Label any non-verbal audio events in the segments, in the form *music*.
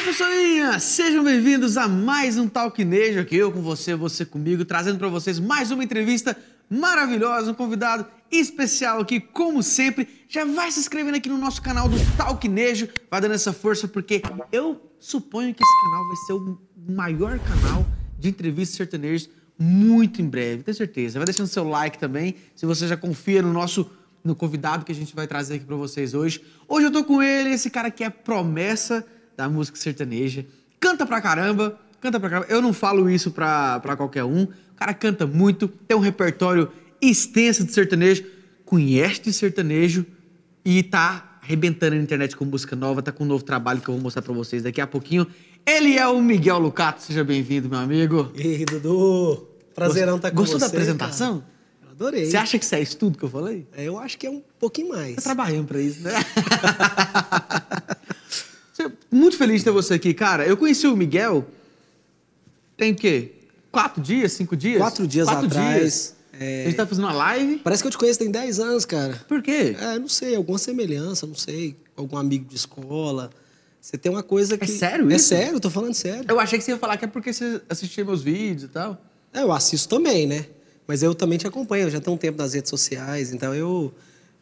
Oi, pessoinha! Sejam bem-vindos a mais um Talknejo aqui, eu com você, você comigo, trazendo para vocês mais uma entrevista maravilhosa, um convidado especial aqui, como sempre. Já vai se inscrevendo aqui no nosso canal do Talknejo, vai dando essa força, porque eu suponho que esse canal vai ser o maior canal de entrevistas sertanejas muito em breve, tenho certeza. Vai deixando seu like também, se você já confia no nosso no convidado que a gente vai trazer aqui para vocês hoje. Hoje eu tô com ele, esse cara que é promessa da música sertaneja. Canta pra caramba, canta pra caramba. Eu não falo isso pra, pra qualquer um. O cara canta muito, tem um repertório extenso de sertanejo, conhece de sertanejo e tá arrebentando na internet com música nova, tá com um novo trabalho que eu vou mostrar pra vocês daqui a pouquinho. Ele é o Miguel Lucato, seja bem-vindo, meu amigo. E aí, Dudu? Prazerão estar com Gostou você. da apresentação? cara. Eu adorei. Você acha que isso é isso tudo que eu falei? É, Eu acho que é um pouquinho mais. Tá trabalhando pra isso, né? *laughs* Muito feliz de ter você aqui, cara. Eu conheci o Miguel tem o quê? Quatro dias, cinco dias? Quatro dias atrás, dias. é. A gente tá fazendo uma live. Parece que eu te conheço tem 10 anos, cara. Por quê? É, não sei, alguma semelhança, não sei. Algum amigo de escola. Você tem uma coisa que. sério É isso? sério, tô falando sério. Eu achei que você ia falar que é porque você assistia meus vídeos e tal. É, eu assisto também, né? Mas eu também te acompanho, eu já tenho um tempo nas redes sociais, então eu.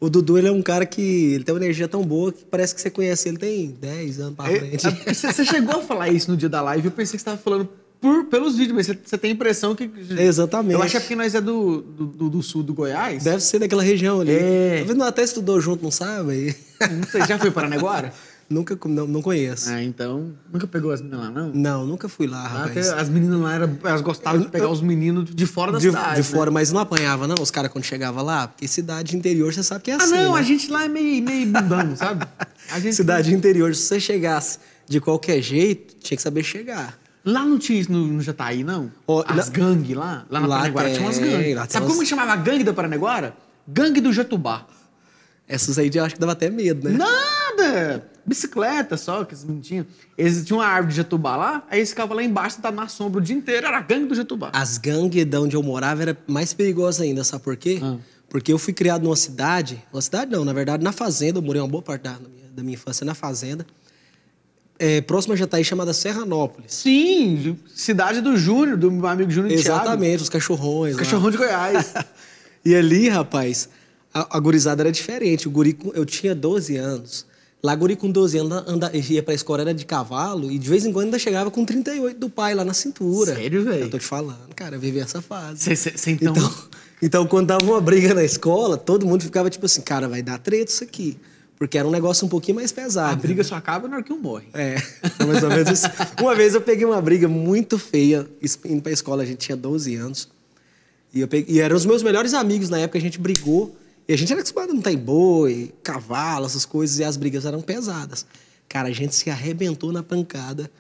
O Dudu, ele é um cara que ele tem uma energia tão boa que parece que você conhece ele tem 10 anos pra É, frente. é *laughs* Você chegou a falar isso no dia da live, eu pensei que você estava falando por, pelos vídeos, mas você, você tem a impressão que. Exatamente. Eu acho que é porque nós é do, do, do- sul do Goiás. Deve ser daquela região ali. É. Talvez não até estudou junto, não sabe? Não sei, já foi para Paranaguara? *laughs* nunca, não, não conheço. Ah, então. Nunca pegou as meninas lá, não? Não, nunca fui lá, Ah, porque rapaz. as meninas lá eram, elas gostavam de pegar os meninos de fora da De, cidade. de né? fora, mas não apanhava, não, os caras quando chegava lá? Porque cidade interior, você sabe que é Ah, assim, não, né? a gente lá é meio, meio bundão, *laughs* sabe? Gente, Cidade interior, se você chegasse de qualquer jeito, tinha que saber chegar. Lá não tinha isso no, no Jataí, não? Ó, as lá- gangues lá? Lá na Lá Paranaguara tinha umas tem, gangues. lá tem Sabe umas- como chamava a gangue da Paranaguara? Gangue do Jatubá. Essas aí eu acho que dava até medo, né? Nada! Bicicleta só, que eles não tinham. Eles tinham uma árvore de Jatubá lá, aí eles ficavam lá embaixo, sentados na sombra o dia inteiro, era a gangue do Jatubá. As gangues de onde eu morava era mais perigosa ainda, sabe por quê? Ah. Porque eu fui criado numa cidade, uma cidade não, na verdade na fazenda, eu morei uma boa parte da, minha, da minha infância na fazenda, é, próxima a Jataí, chamada Serranópolis. Sim, cidade do Júnior, do meu amigo Júnior Thiago. Exatamente, os cachorrões. lá. Cachorrão de Goiás. *laughs* E ali, rapaz, a, a gurizada era diferente. O guri, eu tinha 12 anos. Lá, guri com 12 anos anda, ia pra escola, era de cavalo, e de vez em quando ainda chegava com 38 do pai lá na cintura. Sério, velho? Eu tô te falando, cara, eu vivi essa fase. Cê- cê- cê então... Então, *laughs* então, quando dava uma briga na escola, todo mundo ficava tipo assim, cara, vai dar treta isso aqui. Porque era um negócio um pouquinho mais pesado. a briga só acaba na hora que um morre. É, *laughs* mais ou menos isso. Uma vez eu peguei uma briga muito feia, indo pra escola, a gente tinha 12 anos. E, eu peguei, e eram os meus melhores amigos na época, a gente brigou. E a gente era acostumado a não ter boi, cavalo, essas coisas, e as brigas eram pesadas. Cara, a gente se arrebentou na pancada.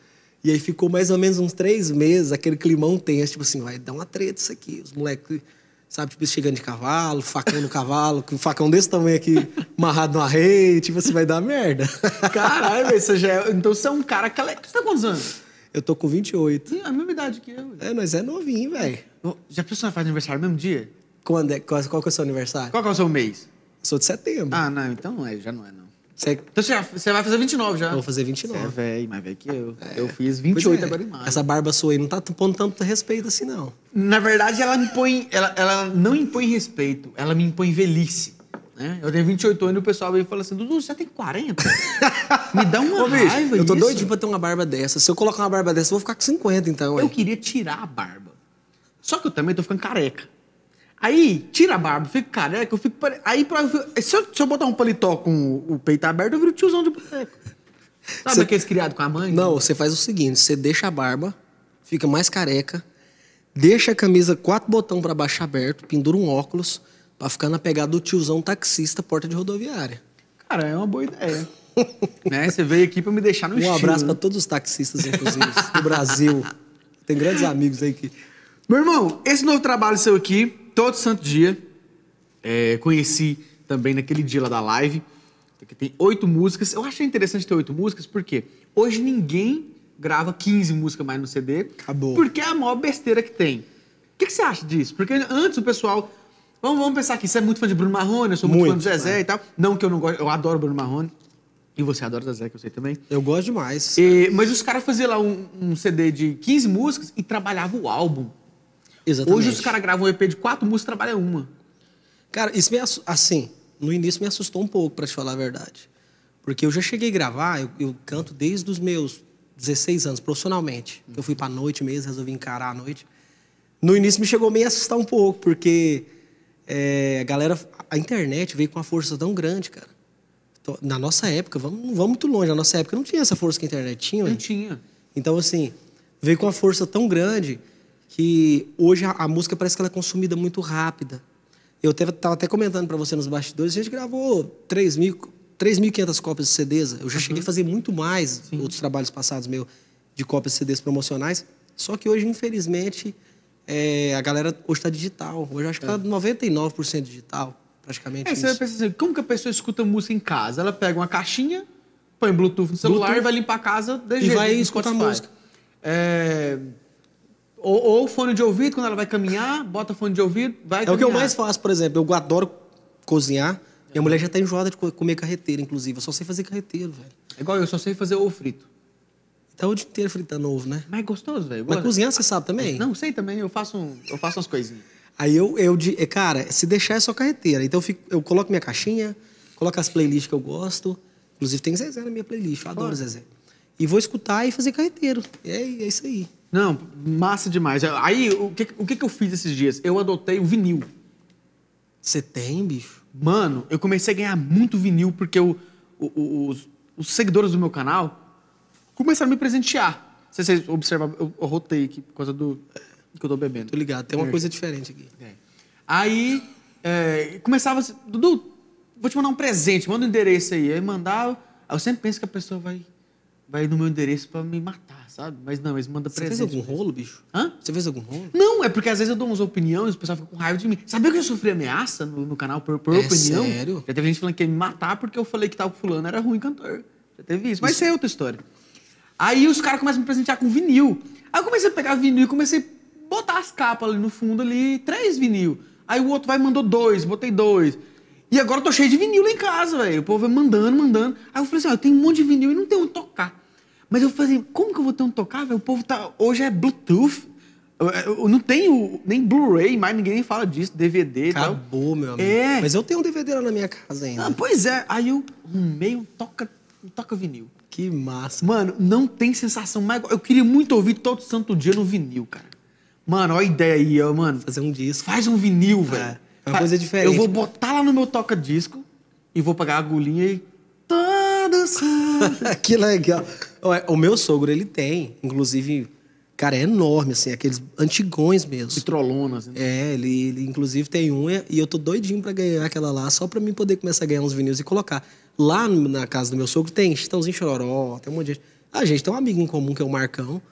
E aí ficou mais ou menos uns três meses, aquele climão tenso, tipo assim, vai dar uma treta isso aqui. Os moleques, sabe, tipo, chegando de cavalo, facão no cavalo, com um facão desse tamanho aqui, amarrado numa rede, tipo assim, vai dar merda. *laughs* Caralho, velho, você já é... Então você é um cara que... Você tá com quantos anos? Eu tô com 28. Sim, a mesma idade que eu. É, nós é novinho, velho. Já pensou em fazer aniversário no mesmo dia? Quando é, qual, qual que é o seu aniversário? Qual que é o seu mês? Sou de setembro. Ah, não, então não é, já não é, não. Você Então você, já- você vai fazer 29 já. Eu vou fazer Você 29. é velho, mais velho que eu. Eu fiz Pois 28 é, agora em maio. Essa barba sua aí não tá pondo tanto respeito assim, não. Na verdade, ela impõe. Ela, ela não impõe respeito, ela me impõe velhice. Né? Eu tenho 28 anos e o pessoal veio e fala assim: Dudu, você tem 40? *laughs* me dá uma Ô, bicho, raiva eu tô isso. doidinho pra ter uma barba dessa. Se eu colocar uma barba dessa, eu vou ficar com 50, então. Eu queria tirar a barba. Só que eu também tô ficando careca. Aí, tira a barba, fico careca, eu fico. pare- Aí, pra, se, eu, se eu botar um paletó com o, peito aberto, eu viro tiozão de boteco. Sabe Cê- aqueles criados com a mãe? Não, você faz o seguinte: você deixa a barba, fica mais careca, deixa a camisa quatro botão pra baixo aberto, pendura um óculos, pra ficar na pegada do tiozão taxista, porta de rodoviária. Cara, é uma boa ideia. *laughs* né? Você veio aqui pra me deixar no Um estilo. abraço né? pra todos os taxistas, inclusive, do Brasil. *laughs* Tem grandes amigos aí que. Meu irmão, esse novo trabalho seu aqui, todo santo dia, é, conheci também naquele dia lá da live, que tem oito músicas. Eu achei interessante ter oito músicas, porque hoje ninguém grava 15 músicas mais no CD. Acabou. Porque é a maior besteira que tem. O que, que você acha disso? Porque antes o pessoal. Vamos, vamos pensar aqui, você é muito fã de Bruno Marrone, eu sou muito, Muito, fã do Zezé é. e tal. Não que eu não gosto, eu adoro Bruno Marrone. E você adora Zezé, que eu sei também. Eu gosto demais. E- mas os caras faziam lá um, um CD de 15 músicas e trabalhavam o álbum. Exatamente. Hoje os caras gravam um EP de 4 músicas e trabalham uma. Cara, isso me assim, no início me assustou um pouco, pra te falar a verdade. Porque eu já cheguei a gravar, eu, eu canto desde os meus 16 anos, profissionalmente. Eu fui pra noite mesmo, resolvi encarar a noite. No início me chegou meio a assustar um pouco, porque é, a galera, a internet veio com uma força tão grande, cara. Então, Na nossa época, vamos, não vamos muito longe, na nossa época não tinha essa força que a internet tinha, Não tinha. Então, assim, veio com uma força tão grande que hoje a, a música parece que ela é consumida muito rápida. Eu estava até comentando para você nos bastidores, a gente gravou 3 mil- 3.500 cópias de CDs. Eu já cheguei a fazer muito mais outros trabalhos passados meus de cópias de CDs promocionais. Só que hoje, infelizmente, é, a galera hoje está digital. Hoje acho que está 99% digital, praticamente. É, você vai isso. pensar assim, como que a pessoa escuta música em casa? Ela pega uma caixinha, põe Bluetooth no celular Bluetooth. e vai limpar a casa de E jeito, vai escutar música. É, Ou, ou fone de ouvido, quando ela vai caminhar, bota fone de ouvido, vai É caminhar. o que eu mais faço, por exemplo. Eu adoro cozinhar. Minha mulher já tá enjoada de co- comer carreteiro, inclusive. Eu só sei fazer carreteiro, velho. É igual eu, só sei fazer ovo frito. Tá o dia inteiro fritando ovo, né? Mas é gostoso, velho. Mas cozinhar você sabe também? Não, sei também, eu faço, um- eu faço umas coisinhas. Aí eu, eu é, cara, se deixar é só carreteira. Então eu, fico- eu coloco minha caixinha, coloco as playlists que eu gosto. Inclusive tem Zezé na minha playlist, eu adoro. Zezé. E vou escutar e fazer carreteiro. É, é isso aí. Não, massa demais. Aí, o que, o que que eu fiz esses dias? Eu adotei o vinil. Você tem, bicho? Mano, eu comecei a ganhar muito vinil porque o- o- o- os, os seguidores do meu canal começaram a me presentear. Se vocês observaram, eu, eu rotei aqui por causa do que eu tô bebendo. Tô ligado, tem uma coisa diferente aqui. É. Aí, é, começava assim, Dudu, vou te mandar um presente, manda o endereço aí. Aí mandava, eu sempre penso que a pessoa vai, vai no meu endereço pra me matar, sabe? Mas não, eles mandam Você presente. fez algum rolo, bicho? Hã? Você fez algum rolo? Não, é porque às vezes eu dou umas opiniões e o pessoal fica com raiva de mim. Sabia que eu sofri ameaça no, no canal por, por É opinião? sério? Já teve gente falando que ia me matar porque eu falei que tal fulano era ruim cantor. Já teve isso. Mas isso é outra história. Aí os caras começam a me presentear com vinil. Aí eu comecei a pegar vinil e comecei a botar as capas ali no fundo ali, três vinil. Aí o outro vai e mandou dois, botei dois. E agora eu tô cheio de vinil lá em casa, velho. O povo vai mandando, mandando. Aí eu falei assim, ó, eu tenho um monte de vinil e não tenho onde tocar. Mas eu falei, assim, como que eu vou ter onde tocar, velho? O povo tá. Hoje é Bluetooth. Eu, eu não tenho nem Blu-ray, mais ninguém nem fala disso, DVD. Acabou, meu amigo. É. Mas eu tenho um DVD lá na minha casa ainda. Ah, pois é. Aí eu arrumei um toca, um toca vinil. Que massa. Mano, não tem sensação mais. Eu queria muito ouvir todo santo dia no vinil, cara. Mano, olha a ideia aí, ó, mano. Fazer um disco. Faz um vinil, velho. é uma Fa- coisa diferente. Eu vou botar lá no meu toca-disco e vou pegar a agulhinha e. Santo. *laughs* que legal. Ué, O meu sogro, ele tem, inclusive, cara, é enorme, assim, aqueles antigões mesmo. Vitrolonas. Né? É, ele, ele inclusive tem um e eu tô doidinho pra ganhar aquela lá, só pra mim poder começar a ganhar uns vinil e colocar. Lá na casa do meu sogro tem Chitãozinho Chororó, tem um monte de gente. A gente tem um amigo em comum que é o Marcão.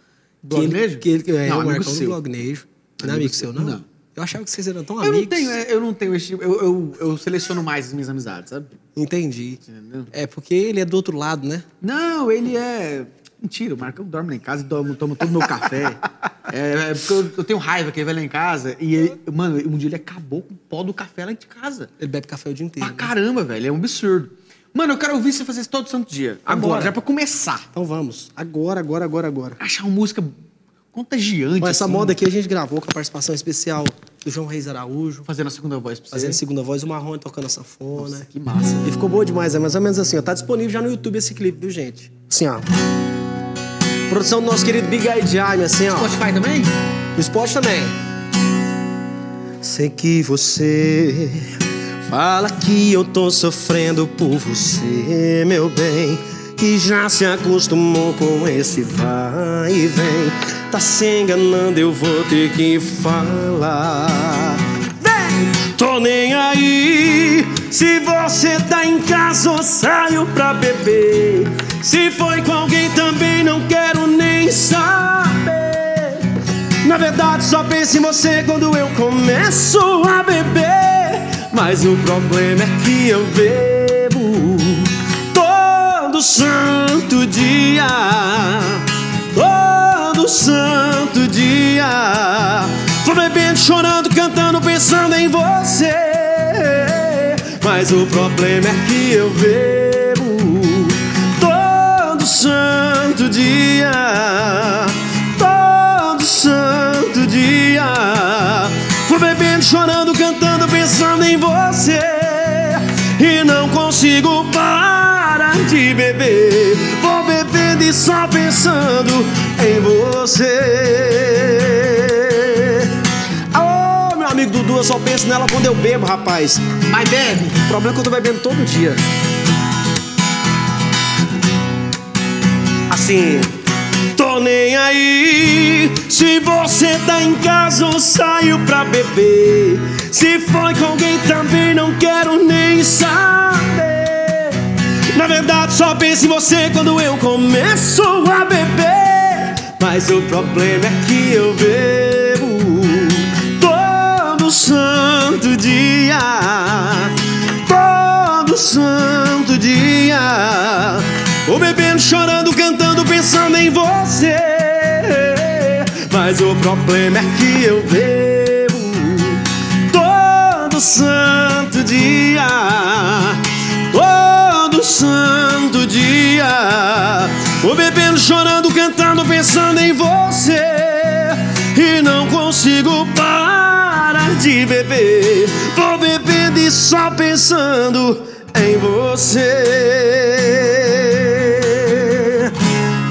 Do que ele- Blognejo? Que ele, é, Não, o Marcão seu. do Blognejo. Não é Amigo amigo seu. seu, não? Não. Eu achava que vocês eram tão Eu amigos. não tenho, é, eu não tenho esse tipo. Eu, eu, eu seleciono mais as minhas amizades, sabe? Entendi. Entendeu? É porque ele é do outro lado, né? Não, ele é. Mentira, o Marcão dorme lá em casa e toma, toma todo o meu café. é, é porque eu, eu tenho raiva que ele vai lá em casa e ele, mano, um dia ele acabou com o pó do café lá de casa. Ele bebe café o dia inteiro. Pra né? caramba, velho. É um absurdo. Mano, eu quero ouvir você fazer isso todo santo dia. Agora, Vambora. já pra começar. Então vamos. Agora, agora, agora, agora. Achar uma música contagiante. Bom, essa assim. moda aqui a gente gravou com a participação especial do João Reis Araújo, Fazendo a segunda voz pra você. fazendo segunda voz, o Marrone tocando a sanfona. Nossa, que massa. E ficou boa demais, é mais ou menos assim, ó. Tá disponível já no YouTube esse clipe, viu, gente? Assim, ó. Produção do nosso querido Big Eye Jaime, assim, ó. Spotify também? No Spot também. Sei que você fala que eu tô sofrendo por você, meu bem. Que já se acostumou com esse vai e vem. Tá se enganando, eu vou ter que falar. Vem! Tô nem aí. Se você tá em casa ou saio pra beber. Se foi com alguém também, não quero nem saber. Na verdade, só penso em você quando eu começo a beber. Mas o problema é que eu bebo todo santo dia. Todo santo dia. Tô bebendo, chorando, cantando, pensando em você. Mas o problema é que eu bebo santo dia, todo santo dia. Vou bebendo, chorando, cantando, pensando em você. E não consigo parar de beber. Vou bebendo e só pensando em você. Ô, meu amigo Dudu, eu só penso nela quando eu bebo, rapaz. Mas bebe. O problema é que eu tô bebendo todo dia. Assim. Tô nem aí. Se você tá em casa ou saiu pra beber. Se foi com alguém também, não quero nem saber. Na verdade, só penso em você quando eu começo a beber. Mas o problema é que eu bebo todo santo dia. Todo santo dia. Vou bebendo, chorando, cantando, pensando em você. Mas o problema é que eu bebo todo santo dia. Todo santo dia. Vou bebendo, chorando, cantando, pensando em você. E não consigo parar de beber. Vou bebendo e só pensando em você.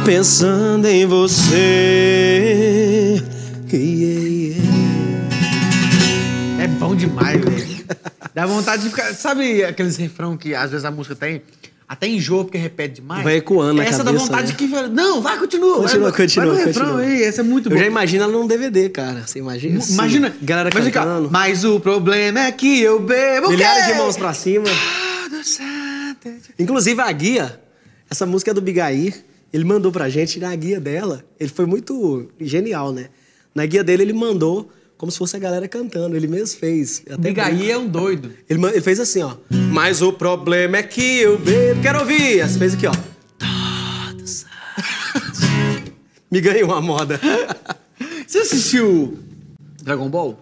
Pensando em você. É bom demais, velho. Dá vontade de ficar. Sabe aqueles refrão que às vezes a música tem? Até enjoa porque repete demais. Vai ecoando na Essa dá cabeça, vontade né? que. Não, vai, continua. Continua, vai, continua, Vai no refrão continua. aí, essa é muito Eu boa. já imagino ela num DVD, cara. Você imagina? Assim, Imagina. Galera cara, cantando. Mas o problema é que eu bebo. Milhares de mãos pra cima. Inclusive a guia, essa música é do Bigair, ele mandou pra gente, na guia dela, ele foi muito genial, né? Na guia dele ele mandou como se fosse a galera cantando, ele mesmo fez. Até Bigaí é um doido. Ele, ele fez assim, ó. Mas o problema é que eu bebo. Quero ouvir. Você fez aqui, ó. Todo *laughs* santo. Me ganhei uma moda. *laughs* Você assistiu Dragon Ball?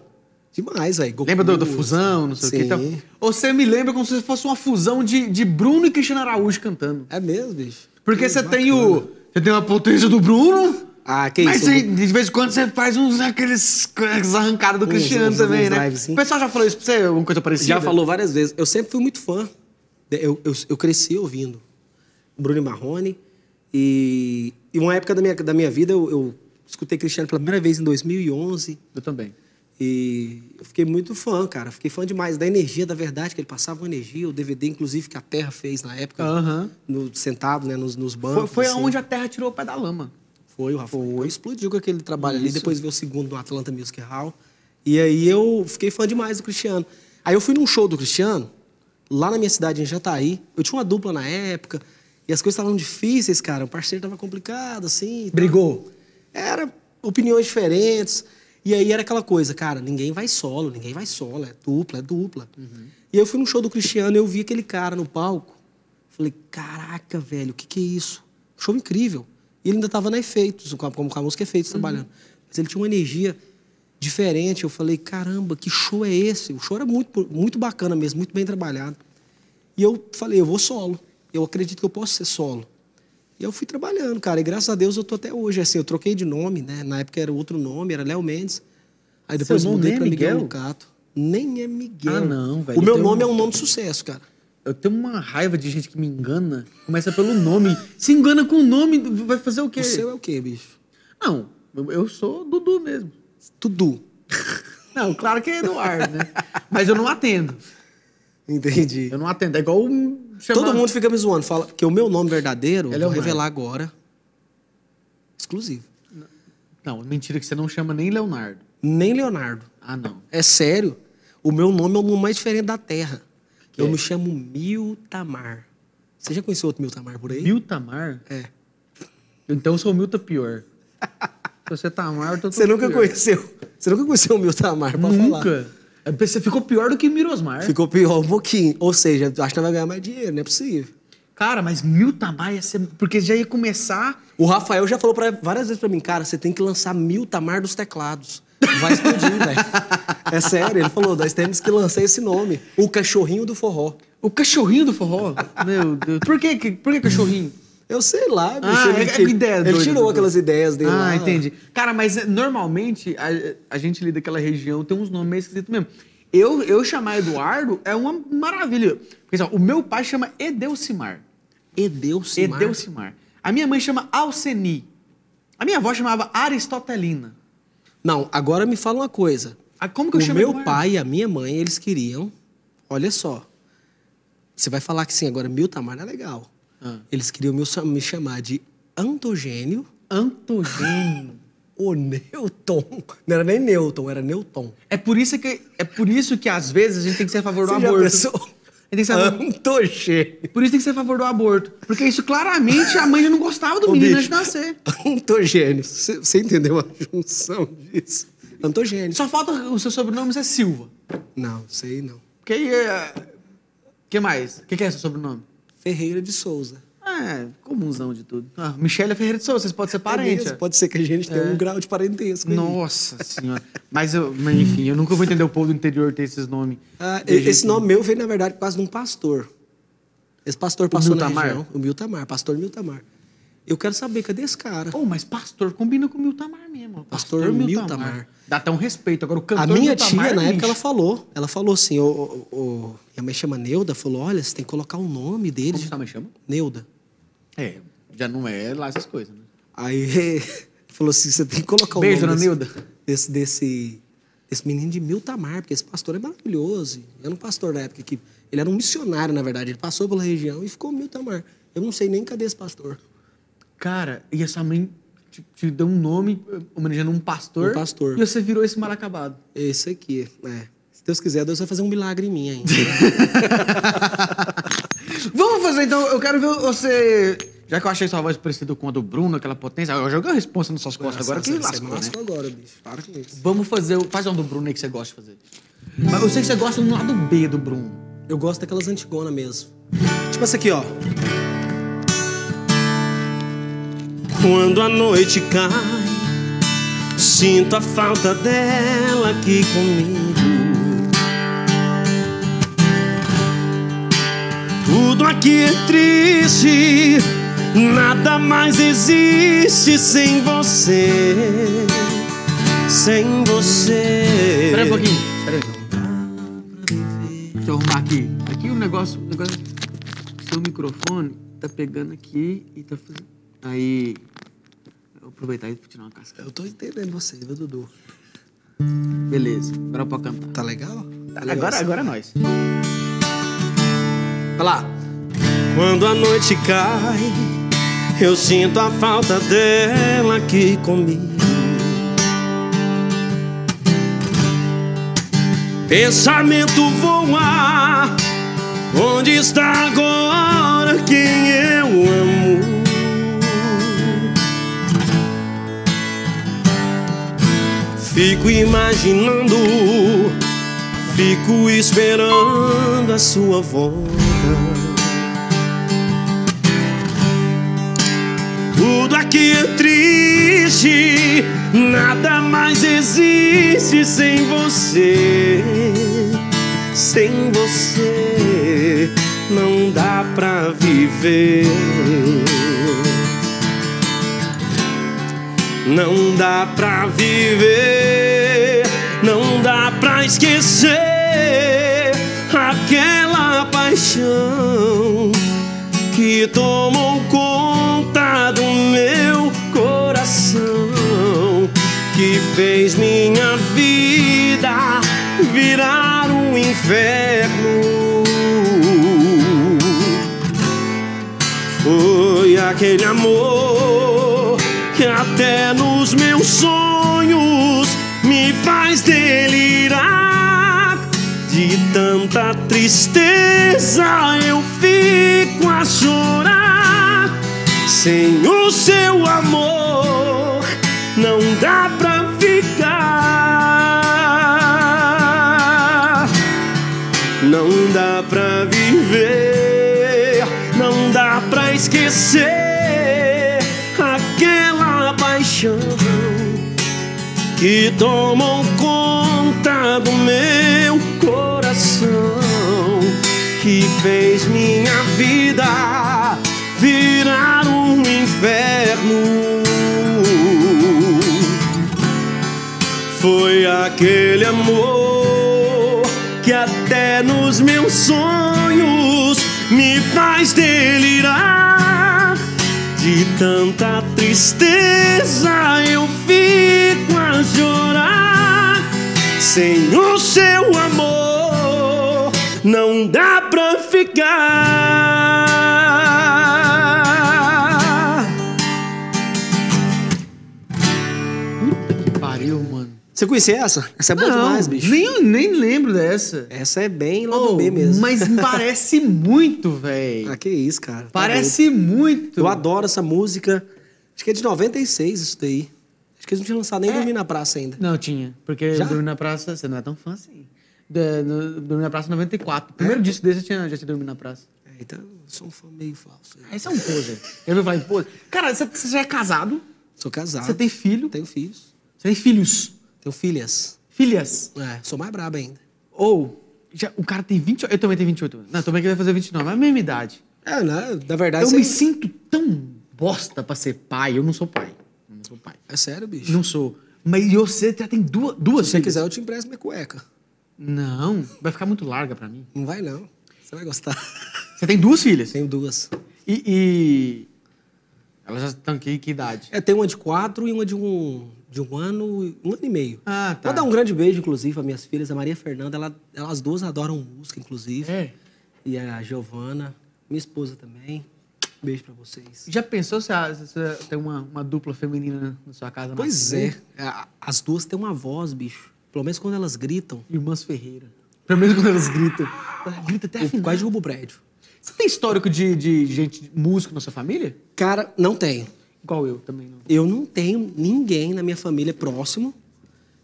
Demais, velho. Lembra do, da fusão, não sei o que e? Sim. Você me lembra como se fosse uma fusão de, de Bruno e Cristiano Araújo cantando. É mesmo, bicho. Porque Que você tem o. Você tem uma potência do Bruno. Ah, que mas isso. você- de vez em quando você faz uns aqueles aquelas arrancadas do Uns- Cristiano uns- também, uns né? lives. O pessoal já falou isso pra você, alguma coisa parecida? Já falou várias vezes. Eu sempre fui muito fã. Eu, eu, eu cresci ouvindo Bruno e Marrone. E, e uma época da minha, da minha vida, eu, eu escutei Cristiano pela primeira vez em 2011. Eu também. E eu fiquei muito fã, cara. Fiquei fã demais da energia, da verdade, que ele passava uma energia. O DVD, inclusive, que a Terra fez na época, no, sentado né, nos, nos Foi, bancos. foi assim. aonde a Terra tirou o pé da lama. Foi, o Rafael explodiu com aquele trabalho ali. Isso. Depois veio o segundo do Atlanta Music Hall. E aí eu fiquei fã demais do Cristiano. Aí eu fui num show do Cristiano, lá na minha cidade, em Jataí. Eu tinha uma dupla na época. E as coisas estavam difíceis, cara. O parceiro tava complicado, assim. e. Brigou. Era opiniões diferentes. E aí era aquela coisa, cara, ninguém vai solo, ninguém vai solo. É dupla, é dupla. E aí eu fui num show do Cristiano e eu vi aquele cara no palco. Falei, caraca, velho, o que que é isso? Show incrível. E ele ainda tava na Efeitos, como com a música Efeitos, trabalhando. Mas ele tinha uma energia diferente. Eu falei, caramba, que show é esse? O show era muito, muito bacana mesmo, muito bem trabalhado. E eu falei, eu vou solo. Eu acredito que eu posso ser solo. E eu fui trabalhando, cara. E graças a Deus eu tô até hoje. Assim, eu troquei de nome, né? Na época era outro nome, era Léo Mendes. Aí depois nome mudei é pra Miguel? Lucato. Nem é Miguel. Ah, não, velho. O meu Tem um- nome é um nome de sucesso, cara. Eu tenho uma raiva de gente que me engana. Começa pelo nome. Se engana com o nome, vai fazer o quê? O seu é o quê, bicho? Não, eu- sou Dudu mesmo. Tudo. *laughs* Não, claro que é Eduardo, né? Mas eu não atendo. Entendi. Eu não atendo. É igual um. chamar- Todo mundo fica me zoando. Fala que o meu nome verdadeiro, É eu vou Leonardo. revelar agora. Exclusivo. Não, mentira que você não chama nem Leonardo. Nem Leonardo. Ah, não. É sério. O meu nome é o nome mais diferente da Terra. Que eu é? me chamo Miltamar. Você já conheceu outro Miltamar por aí? Miltamar? É. Então eu sou o Milta pior. Se você tá Tamar, eu tô Você nunca pior. conheceu? Você nunca conheceu o Miltamar, pode falar. Nunca. É, Você ficou pior do que Mirosmar. Ficou pior um pouquinho. Ou seja, acho que não vai ganhar mais dinheiro, não é possível. Cara, mas Miltamar ia ser. Porque já ia começar. O Rafael já falou pra, várias vezes pra mim, cara, você tem que lançar Miltamar dos teclados. Vai explodir, *laughs* velho. É sério, ele falou, nós temos que lançar esse nome. O cachorrinho do forró. O cachorrinho do forró. Meu Deus. Por que, por que cachorrinho? Eu sei lá, bicho. Ah, ele, é- tira- ideia ele doida, tirou doida. aquelas ideias dele lá. Ah, entendi. Cara, mas eh, normalmente a, a gente ali daquela região tem uns nomes meio esquisitos mesmo. Eu, eu chamar Eduardo é uma maravilha. Porque assim, ó, o meu pai chama Edeucimar. Edeucimar. Edeucimar. A minha mãe chama Alceni. A minha avó chamava Aristotelina. Não, agora me fala uma coisa. Ah, como que eu o chamo meu pai e a minha mãe, eles queriam. Olha só. Você vai falar que sim, agora Miltamar é legal. Ah. Eles queriam me, me chamar de Antogênio Antogênio. *laughs* ou Newton. Não era nem Newton, era Newton. É por isso que é por isso que às vezes a gente tem que ser a favor do Você já aborto. gente tem que ser a favor- Antogênio. Por isso tem que ser a favor do aborto. Porque isso claramente a mãe já não gostava do Ô, menino bicho. antes de nascer. Antogênio. Você entendeu a junção disso? Antogênio. Só falta o seu sobrenome ser Silva. Não, sei não. Que aí é. que mais? O que, que é seu sobrenome? Ferreira de Souza. É, comunzão de tudo. Ah, Michele Ferreira de Souza, vocês podem ser É parentes. mesmo, Pode ser que a gente tenha um grau de parentesco. aí. Nossa senhora. Mas, eu, mas enfim, eu nunca vou entender o povo do interior ter esses nomes. Ah, esse nome meu veio, na verdade, por causa de um pastor. Esse pastor passou na Miltamar? região. O Miltamar, pastor Miltamar. Eu quero saber, cadê esse cara? Oh, mas pastor combina com o Miltamar mesmo. Pastor Miltamar. Dá até um respeito. Agora o a cantor minha Miltamar tia, é na época, lixo. ela falou. Ela falou assim, o, o- o- minha mãe chama Neuda, falou, olha, você tem que colocar o nome dele. Como sua mãe chama? Neuda. É, já não é lá essas coisas, né? Aí *laughs* falou assim, você tem que colocar Beijo, o nome desse, Neuda. desse, desse, desse menino de Miltamar, porque esse pastor é maravilhoso. Era um pastor na época que... Ele era um missionário, na verdade. Ele passou pela região e ficou Miltamar. Eu não sei nem cadê esse pastor. Cara, e a sua mãe te, te deu um nome homenageando um pastor. Um pastor. E você virou esse mal acabado. Esse aqui, é. Se Deus quiser, Deus vai fazer um milagre em mim ainda. *laughs* Vamos fazer então, eu quero ver você. Já que eu achei sua voz parecida com a do Bruno, aquela potência, eu joguei a resposta nas suas costas agora que Você lascou, né? agora, bicho. Para com isso. Vamos fazer. Faz um do Bruno aí que você gosta de fazer. Mas eu sei que você gosta do lado B do Bruno. Eu gosto daquelas antigonas mesmo. Tipo essa aqui, ó. Quando a noite cai, sinto a falta dela aqui comigo. Tudo aqui é triste, nada mais existe sem você. Sem você. Espera um pouquinho. Espera aí. Deixa eu arrumar aqui. Aqui o negócio. O negócio seu microfone tá pegando aqui e tá fazendo. Aí. Eu vou aproveitar e tirar uma casca. Eu tô entendendo você, viu, Dudu? Beleza. Agora pode cantar. Tá legal? Tá legal Agora, agora é nós. Olha lá. Quando a noite cai, eu sinto a falta dela aqui comigo. Pensamento voa, onde está agora quem eu amo? Fico imaginando Fico esperando a sua volta. Tudo aqui é triste, nada mais existe sem você. Sem você não dá pra viver. Não dá pra viver, não dá pra esquecer aquela paixão que tomou conta do meu coração, que fez minha vida virar um inferno. Foi aquele amor que até nos meus sonhos me faz delirar. De tanta tristeza eu fico a chorar. Sem o seu amor não dá pra paixão que tomam conta do meu coração, que fez minha vida virar um inferno. Foi aquele amor que até nos meus sonhos me faz delirar de tanta tristeza eu fico a chorar. Sem o seu amor não dá pra ficar. Que pariu, mano. Você conhecia essa? Essa é boa demais, bicho. Nem, nem lembro dessa. Essa é bem lá do Oh, B mesmo. Mas *laughs* parece muito, velho. Ah, que isso, cara. Tá. Parece muito. Eu adoro essa música. Acho que é de 96 isso daí. Acho que eles não tinham lançado nem É. Dormir na Praça ainda. Não, tinha. Porque Já? Dormir na Praça, você não é tão fã assim. No- Dormir na Praça 94. O primeiro disco desse eu tinha, já tinha Dormir na Praça. É, então, eu sou um fã meio falso. Aí você é um poser. Eu vou falar em poser. Cara, você, você já é casado? Sou casado. Você tem filho? Tenho filhos. Você tem filhos? Tenho filhas. Filhas? É, sou mais brabo ainda. Ou, já, o cara tem 28... Eu também tenho 28 anos. Não, também que vai fazer 29, mas é a mesma idade. É, né? Na verdade, eu você- me sinto tão bosta pra ser pai. Eu não sou pai. Eu não sou pai. É sério, bicho. Não sou. Mas você já tem duas, duas Se você filhas. quiser, eu te empresto minha cueca. Não, vai ficar muito larga pra mim. Não vai, não. Você vai gostar. *laughs* Você tem duas filhas. Tenho duas. E, e elas já estão aqui, que idade? É, tem uma de quatro e uma de um, de um ano, um ano e meio. Ah, tá. Vou dar um grande beijo, inclusive, para minhas filhas. A Maria Fernanda, ela, elas duas adoram música, inclusive. É. E a Giovana, minha esposa também. Beijo para vocês. Já pensou se, a- se você tem uma, uma dupla feminina na sua casa? Pois é. As duas têm uma voz, bicho. Pelo menos quando elas gritam, Irmãs Ferreira. Pelo menos quando elas gritam. Elas gritam até quase derrubo o prédio. Você tem histórico de, de gente, músico na sua família? Cara, não tenho. Igual eu também não. Eu não tenho ninguém na minha família próximo.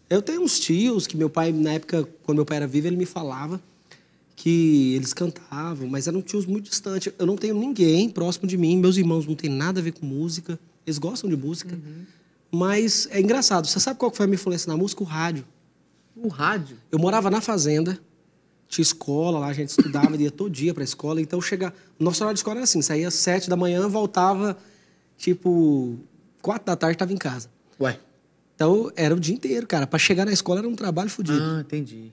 Eu tenho uns tios que meu pai, na época, quando meu pai era vivo, ele me falava que eles cantavam, mas eram tios muito distantes. Eu não tenho ninguém próximo de mim. Meus irmãos não têm nada a ver com música. Eles gostam de música. Mas é engraçado. Você sabe qual foi a minha influência na música? O rádio. O rádio. Eu morava na fazenda, tinha escola lá, a gente estudava, *coughs* ia todo dia para a escola. Então, chegava... Nosso horário de escola era assim, saía às sete da manhã, voltava, tipo, quatro da tarde, estava em casa. Ué. Então, era o dia inteiro, cara. Para chegar na escola era um trabalho fodido. Ah, entendi.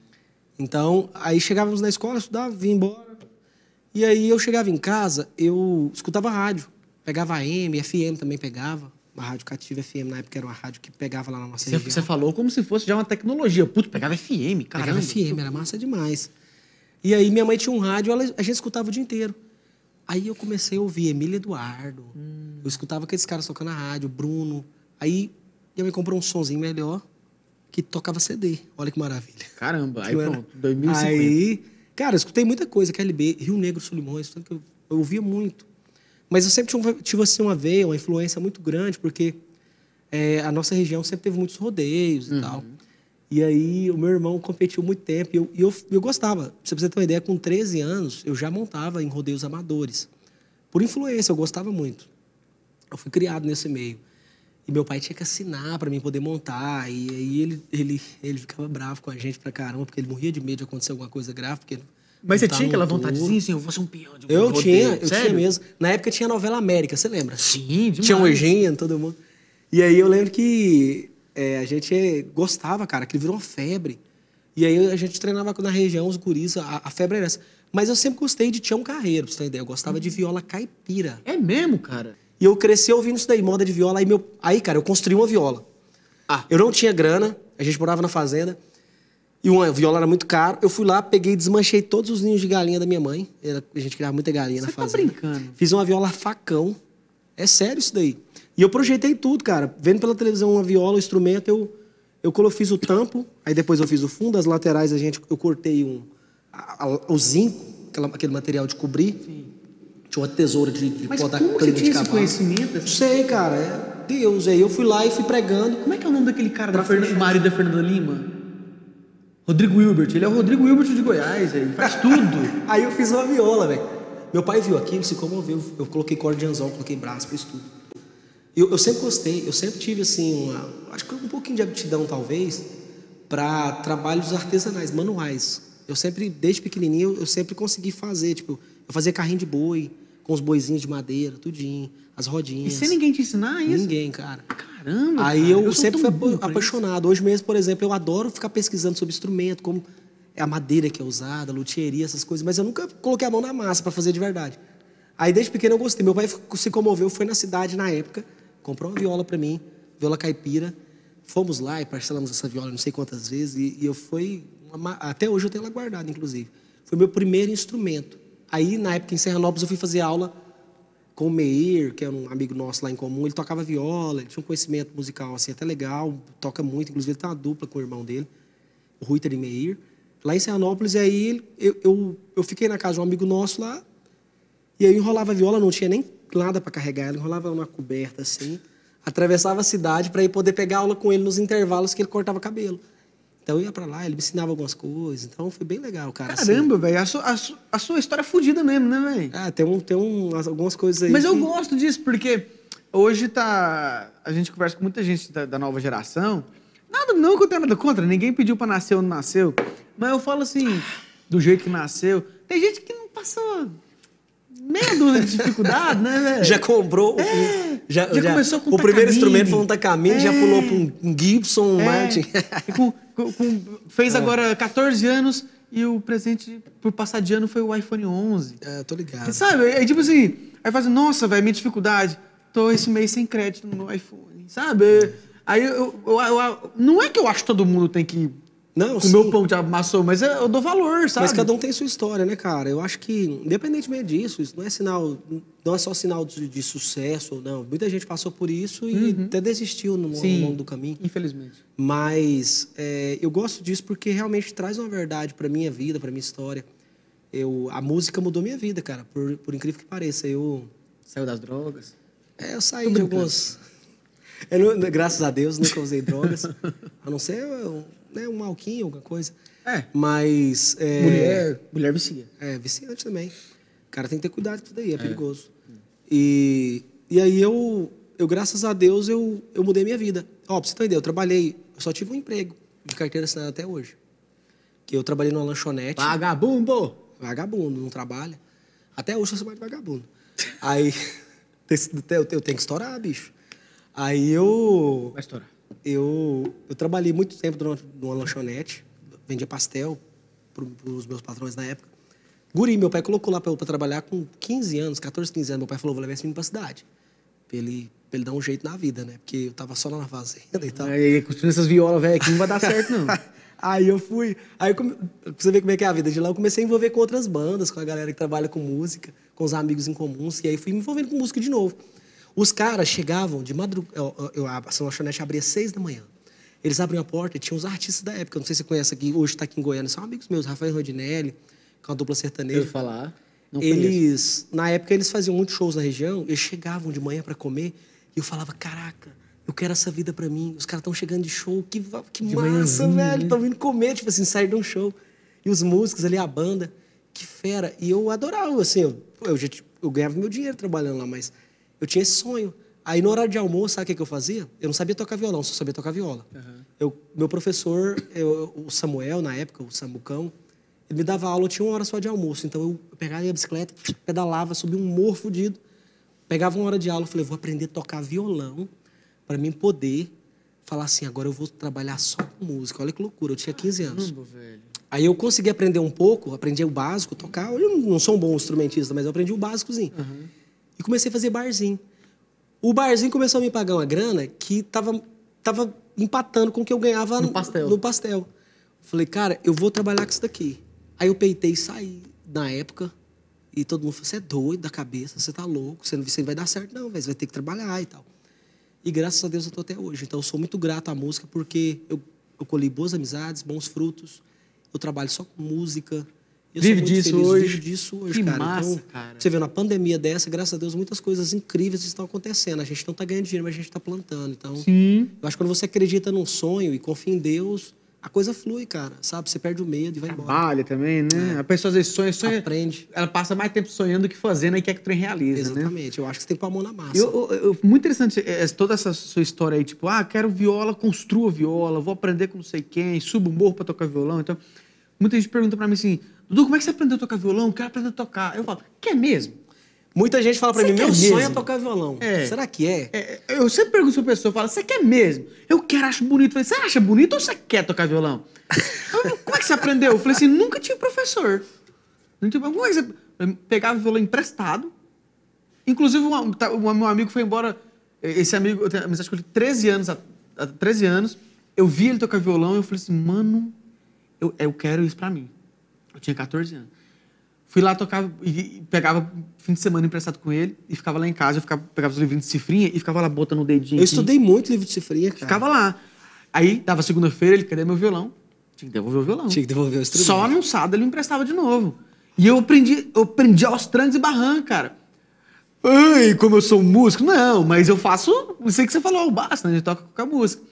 Então, aí chegávamos na escola, estudava, vinha embora. E aí eu chegava em casa, eu escutava rádio. Pegava AM, FM também pegava. A rádio cativa FM, na época era uma rádio que pegava lá na nossa Você, região. você falou como se fosse já uma tecnologia. Puto, pegava FM, cara. Pegava FM, era massa demais. E aí minha mãe tinha um rádio, ela- a gente escutava o dia inteiro. Aí eu comecei a ouvir Emília Eduardo. Hum. Eu escutava aqueles caras tocando na rádio, Bruno. Aí minha mãe comprou um sonzinho melhor que tocava CD. Olha que maravilha. Caramba, aí pronto, 2050. Aí, cara, eu escutei muita coisa, KLB, Rio Negro, Solimões, tanto que eu, eu ouvia muito. Mas eu sempre tive, tive assim, uma veia, uma influência muito grande, porque é, a nossa região sempre teve muitos rodeios e tal. E aí, o meu irmão competiu muito tempo e eu, eu, eu gostava. Pra você ter uma ideia, com 13 anos, eu já montava em rodeios amadores. Por influência, eu gostava muito. Eu fui criado nesse meio. E meu pai tinha que assinar para mim poder montar. E aí ele, ele, ele ficava bravo com a gente pra caramba, porque ele morria de medo de acontecer alguma coisa grave. Porque Mas você montar tinha aquela vontadezinha assim, eu vou ser um peão de um Eu tinha, eu Sério? tinha mesmo. Na época tinha a novela América, você lembra? Sim, demais. Tinha um Egino, todo mundo. E aí eu lembro que é, a gente gostava, cara, que virou uma febre. E aí a gente treinava na região, os guris, a, a febre era essa. Mas eu sempre gostei de Tião Carreiro, pra você ter ideia. Eu gostava de viola caipira. É mesmo, cara? E eu cresci ouvindo isso daí, moda de viola. Aí, meu... aí cara, eu construí uma viola. Ah. Eu não tinha grana, a gente morava na fazenda. E uma viola era muito caro. Eu fui lá, peguei e desmanchei todos os ninhos de galinha da minha mãe. A gente criava muita galinha na Você tá fazenda. brincando? Fiz uma viola facão. É sério isso daí. E eu projetei tudo, cara. Vendo pela televisão uma viola, um instrumento, eu, eu fiz o tampo, aí depois eu fiz o fundo, as laterais a gente, eu cortei um, a- a- o zinco, aquele material de cobrir. Tinha uma tesoura de, de Mas podar como você tinha esse conhecimento? Não assim? sei, cara. É Deus. Aí eu fui lá e fui pregando. Como é que é o nome daquele cara, da Fern... o marido da Fernanda Lima? Rodrigo Hilbert. Ele é o Rodrigo Hilbert de Goiás, ele faz tudo. *laughs* Aí eu fiz uma viola, velho. Meu pai viu aquilo, se comoveu. Eu coloquei corda de anzol, coloquei braço, fiz tudo. Eu, eu sempre gostei, eu sempre tive assim, uma, acho que um pouquinho de aptidão talvez, para trabalhos artesanais, manuais. Eu sempre, desde pequenininho, eu sempre consegui fazer, tipo, eu fazia carrinho de boi, com os boizinhos de madeira, tudinho, as E rodinhas. sem ninguém te ensinar isso? Ninguém, cara. Caramba. Aí cara, eu, sou sempre fui apaixonado. Hoje mesmo, por exemplo, eu adoro ficar pesquisando sobre instrumento, como é a madeira que é usada, a luthieria, essas coisas, mas eu nunca coloquei a mão na massa para fazer de verdade. Aí desde pequeno eu gostei. Meu pai se comoveu, foi na cidade na época, comprou uma viola para mim, viola caipira. Fomos lá e parcelamos essa viola não sei quantas vezes e, e eu fui até hoje eu tenho ela guardada, inclusive. Foi meu primeiro instrumento. Aí na época em Serranópolis eu fui fazer aula com o Meir, que era um amigo nosso lá em comum, ele tocava viola, ele tinha um conhecimento musical assim até legal, toca muito, inclusive ele tem uma dupla com o irmão dele, o Ruiter e Meir. Lá em Serranópolis, aí ele- eu, eu, eu fiquei na casa de um amigo nosso lá, e aí eu enrolava a viola, não tinha nem nada para carregar, ela enrolava numa coberta assim, atravessava a cidade para ir poder pegar aula com ele nos intervalos que ele cortava cabelo. Então eu ia para lá, ele me ensinava algumas coisas, então foi bem legal, cara. assim. Caramba, velho, a, sua- a sua- a sua história é fodida mesmo, né, velho? Ah, tem, um, tem um, algumas coisas aí. Mas eu que- gosto disso, porque hoje tá. A gente conversa com muita gente da, da nova geração. Nada, não que eu tenha nada contra, ninguém pediu pra nascer ou não nasceu. Mas eu falo assim, do jeito que nasceu. Tem gente que não passou meia dúzia de dificuldade, né, velho? Já comprou. É, já, já começou com O primeiro instrumento foi um Takamine, já É. pulou para um, Gibson, um É, Martin. com- com- fez agora 14 anos e o presente por passar de ano foi o iPhone 11. É, tô ligado. Sabe? É tipo assim, aí faz, nossa, velho, minha dificuldade. Tô esse mês sem crédito no iPhone, sabe? Aí eu, eu- eu- eu- não é que eu acho que todo mundo tem que Não, o sim. pão de amassou, mas é- eu dou valor, sabe? Mas cada um tem sua história, né, cara? Eu acho que, independentemente disso, isso não é sinal, não é só sinal de, de sucesso ou não. Muita gente passou por isso e até desistiu no, no Uhum. Sim, longo do caminho. infelizmente. Mas é, eu gosto disso porque realmente traz uma verdade para minha vida, para minha história. Eu, a música mudou minha vida, cara. Por, por incrível que pareça, eu Saiu das drogas. É, eu saí de algumas. *laughs* Eu não- graças a Deus, nunca usei drogas. A não ser um, né, um malquinho, alguma coisa. É. Mas. É, Mulher, mulher vicia. É, viciante também. O cara tem que ter cuidado com isso daí, é, perigoso. E, e aí eu, eu, graças a Deus, eu, eu mudei minha vida. Ó, pra você ideia, eu trabalhei, eu só tive um emprego de carteira assinada até hoje. Que eu trabalhei numa lanchonete. Vagabundo! Vagabundo, não trabalha. Até hoje eu sou mais de vagabundo. Aí, *laughs* eu tenho que estourar, bicho. Aí eu, Vai estourar. Eu, eu trabalhei muito tempo numa, numa lanchonete, vendia pastel para os meus patrões na época. Guri, meu pai colocou lá para trabalhar com 15 anos, 14, 15 anos. Meu pai falou, vou levar esse menino pra cidade. Pra ele, pra ele dar um jeito na vida, né? Porque eu tava só lá na fazenda e tal. Aí, construindo essas violas, velho, aqui não vai dar certo, não. *laughs* Aí eu fui. Aí, come- pra você ver como é que é a vida de lá, eu comecei a envolver com outras bandas, com a galera que trabalha com música, com os amigos em comuns. E aí fui me envolvendo com música de novo. Os caras chegavam de madrugada. Eu, eu, eu, a lanchonete abria às seis da manhã. Eles abriam a porta e tinham os artistas da época. Não sei se você conhece aqui, hoje está aqui em Goiânia. São amigos meus, Rafael Rodinelli, que é uma dupla sertaneja. Eu falar. Não conheço. eles, na época, eles faziam muitos shows na região, eles chegavam de manhã para comer e eu falava: Caraca, eu quero essa vida para mim. Os caras estão chegando de show, que, que De massa, velho. né? Estão vindo comer, tipo assim, sair de um show. E os músicos ali, a banda, que fera. E eu adorava, assim, eu, eu, já, eu ganhava meu dinheiro trabalhando lá, mas eu tinha esse sonho. Aí, no horário de almoço, sabe o que, eu fazia? Eu não sabia tocar violão, só sabia tocar viola. Eu, meu professor, eu- o Samuel, na época, o Samucão, ele me dava aula, eu tinha uma hora só de almoço. Então eu pegava a bicicleta, pedalava, subia um morro fudido, pegava uma hora de aula, falei, vou aprender a tocar violão para mim poder falar assim, agora eu vou trabalhar só com música. Olha que loucura, eu tinha 15 anos. Caramba, velho. Aí eu consegui aprender um pouco, aprendi o básico, tocar. Eu não- sou um bom instrumentista, mas eu aprendi o básicozinho. E comecei a fazer barzinho. O barzinho começou a me pagar uma grana que tava, tava empatando com o que eu ganhava No pastel. No pastel. Falei, cara, eu vou trabalhar com isso daqui. Aí eu peitei e saí na época. E todo mundo falou: você é doido da cabeça, você tá louco, você não, você não vai dar certo, não, você vai ter que trabalhar e tal. E graças a Deus eu tô até hoje. Então eu sou muito grato à música porque eu, eu colhi boas amizades, bons frutos. Eu trabalho só com música. Eu Vive disso feliz, hoje. Vivo disso hoje, Que cara. massa, então, cara. Você vê, na pandemia dessa, graças a Deus, muitas coisas incríveis estão acontecendo. A gente não tá ganhando dinheiro, mas a gente tá plantando. Então, Sim. eu acho que quando você acredita num sonho e confia em Deus, a coisa flui, cara. Sabe? Você perde o medo e vai embora. Trabalha também, né? A pessoa às vezes sonha, sonha. Aprende. Ela passa mais tempo sonhando do que fazendo e quer que o trem realiza, né? Exatamente. Eu acho que você tem que pôr a mão na massa. Eu, eu- eu- muito interessante é, toda essa sua história aí, tipo, ah, quero viola, construa viola, vou aprender com não sei quem, subo um morro pra tocar violão. Então, muita gente pergunta pra mim assim, Dudu, como é que você aprendeu a tocar violão? Eu quero aprender a tocar. Eu falo, quer mesmo? Muita gente fala pra Você mim, meu sonho é mesmo? tocar violão. É. Será que é? É, eu sempre pergunto pra pessoa, fala, você quer mesmo? Eu quero, acho bonito. Eu falei, você acha bonito ou você quer tocar violão? *laughs* Eu, Como é que você aprendeu? Eu falei assim, nunca tive professor. Não tive- Como é que você... Eu pegava violão emprestado. Inclusive, um, tá, um meu amigo foi embora... Esse amigo, eu tenho amizade com ele 13 anos. Há 13 anos. Eu vi ele tocar violão e eu falei assim, mano, eu, eu quero isso pra mim. Eu tinha 14 anos. Fui lá, tocava e, pegava fim de semana emprestado com ele e ficava lá em casa. Eu ficava, pegava os livrinhos de cifrinha e ficava lá botando o dedinho. Eu aqui. estudei muito livro de cifrinha, cara. Ficava lá. Aí, dava segunda-feira, ele, cadê meu violão? Tinha que devolver o violão. Tinha que devolver o instrumento. Só sábado ele me emprestava de novo. E eu aprendi, eu aprendi aos trancos e barrancos, cara. Ai, como eu sou um músico? Não, mas eu faço. Eu sei que você falou, basta, né? A gente toca com a música.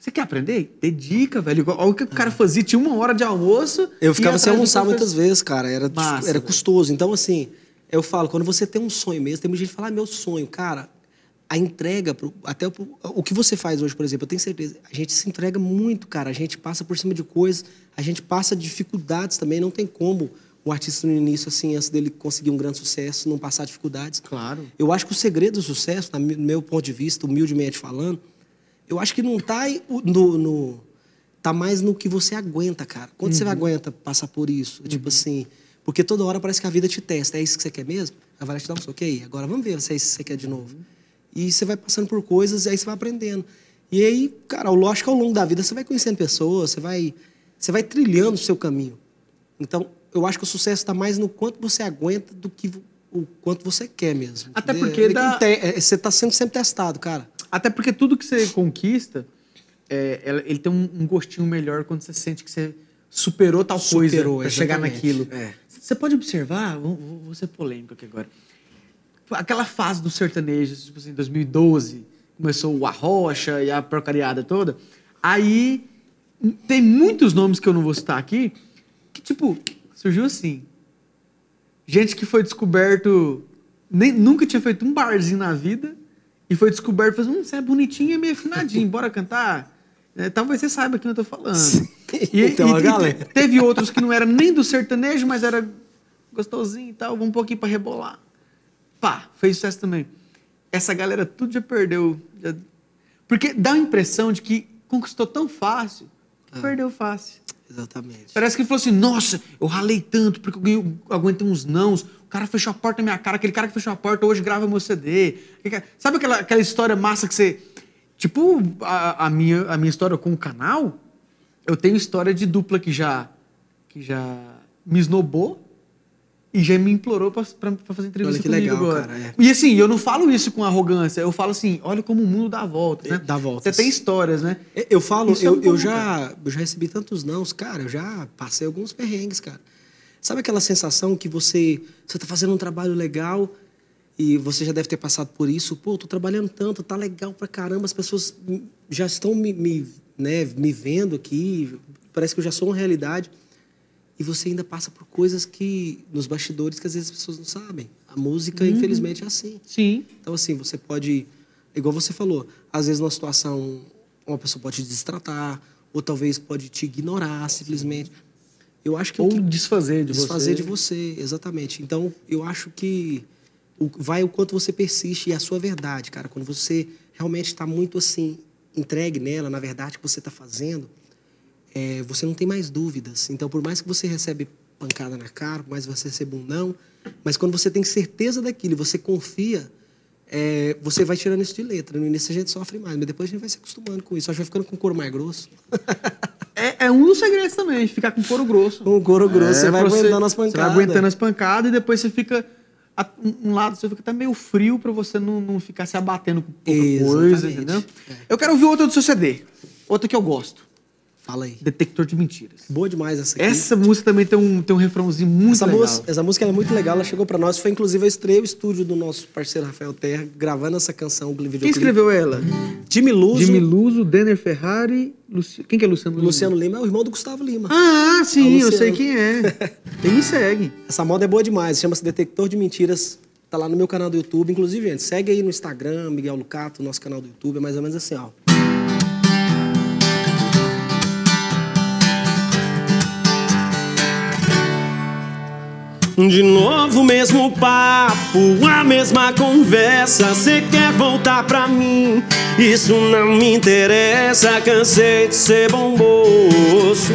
Você quer aprender? Dedica, velho. Olha o que o cara fazia. Tinha uma hora de almoço. Eu ficava sem almoçar muitas vezes, cara. Era, Massa, era velho. custoso. Então, assim, eu falo, quando você tem um sonho mesmo, tem muita gente que fala, ah, meu sonho, cara, a entrega, pro- até pro- o que você faz hoje, por exemplo, eu tenho certeza, a gente se entrega muito, cara. A gente passa por cima de coisas, a gente passa dificuldades também. Não tem como o artista no início, assim, antes dele conseguir um grande sucesso, não passar dificuldades. Claro. Eu acho que o segredo do sucesso, no meu ponto de vista, humildemente falando, eu acho que não tá no, no- tá mais no que você aguenta, cara. Quanto você aguenta passar por isso? Tipo assim, porque toda hora parece que a vida te testa. É isso que você quer mesmo? Ela vai te dar um soco aí. Agora vamos ver se é isso que você quer de novo. E você vai passando por coisas e aí você vai aprendendo. E aí, cara, lógico que ao longo da vida você vai conhecendo pessoas, você vai, você vai trilhando o seu caminho. Então, eu acho que o sucesso está mais no quanto você aguenta do que o quanto você quer mesmo. Até É- porque é dá- tem- é- você está sendo sempre testado, cara. Até porque tudo que você conquista, é, ele tem um, gostinho melhor quando você sente que você superou tal coisa pra chegar naquilo. É. Você pode observar, vou, vou- vou ser polêmico aqui agora. Aquela fase do sertanejo, tipo assim, 2012, começou o Arrocha e a porcariada toda. Aí tem muitos nomes que eu não vou citar aqui, que, tipo, surgiu assim. Gente que foi descoberto, nem, nunca tinha feito um barzinho na vida, e foi descoberto, fez, hum, você é bonitinho e meio afinadinho, bora cantar? É, talvez você saiba quem eu tô falando. Então, a galera. te- teve outros que não era nem do sertanejo, mas era gostosinho e tal, um pouquinho pra rebolar. Pá, fez sucesso também. Essa galera tudo já perdeu. já- Porque dá a impressão de que conquistou tão fácil, que Ah. perdeu fácil. Exatamente. Parece que ele falou assim: nossa, eu ralei tanto porque eu aguentei uns nãos. O cara fechou a porta na minha cara. Aquele cara que fechou a porta hoje grava meu CD. Sabe aquela, aquela história massa que você. Tipo, a, a minha, a minha história com o canal, eu tenho história de dupla que já, que já me esnobou e já me implorou pra, pra, pra fazer entrevista Olha que comigo legal, agora. cara, é. E assim, eu não falo isso com arrogância, eu falo assim: olha como o mundo dá voltas, né? Dá voltas. Você tem histórias, né? Eu falo, Isso é eu, bom, eu já, eu já recebi tantos nãos, cara, eu já passei alguns perrengues, cara. Sabe aquela sensação que você você tá fazendo um trabalho legal e você já deve ter passado por isso? Pô, tô trabalhando tanto, tá legal pra caramba, as pessoas já estão me, me, né, me vendo aqui, parece que eu já sou uma realidade. E você ainda passa por coisas que nos bastidores que às vezes as pessoas não sabem. A música, infelizmente, é assim. Sim. Então, assim, você pode. Igual você falou, às vezes numa situação, uma pessoa pode te destratar, ou talvez pode te ignorar simplesmente. Eu acho que. Ou que- desfazer de desfazer você. de você, exatamente. Então, eu acho que o- vai o quanto você persiste e a sua verdade, cara. Quando você realmente está muito assim, entregue nela, na verdade que você está fazendo, é, você não tem mais dúvidas. Então, por mais que você recebe pancada na cara, por mais que você receba um não, mas quando você tem certeza daquilo e você confia, é, você vai tirando isso de letra. No início a gente sofre mais, mas depois a gente vai se acostumando com isso. Acho que vai ficando com o couro mais grosso. *laughs* É, um dos segredos também, ficar com couro grosso. Com couro grosso, É, você vai aguentando as Você vai pancadas. aguentando as pancadas e depois você fica. Um lado você fica até meio frio pra você não, não ficar se abatendo com pouca coisa, Exatamente. entendeu? É. Eu quero ouvir outra do seu CD. Outra que eu gosto. Fala aí. Detector de Mentiras. Boa demais essa aqui. Essa música também tem um, tem um refrãozinho muito essa, legal. música, essa música é muito legal, ela chegou pra nós. Foi inclusive a estreia o estúdio do nosso parceiro Rafael Terra, gravando essa canção, o Quem escreveu ela? Jimmy Luso, Jimmy Luso, Denner Ferrari. Luci... Quem que é Luciano Lima? Luciano Lima, é o irmão do Gustavo Lima. Ah, sim, É eu sei quem é. *laughs* Ele me segue. Essa moda é boa demais, chama-se Detector de Mentiras. Tá lá no meu canal do YouTube. Inclusive, gente, segue aí no Instagram, Miguel Lucato, nosso canal do YouTube. É mais ou menos assim, ó. De novo, mesmo papo, a mesma conversa. Cê quer voltar pra mim? Isso não me interessa. Cansei de ser bom moço.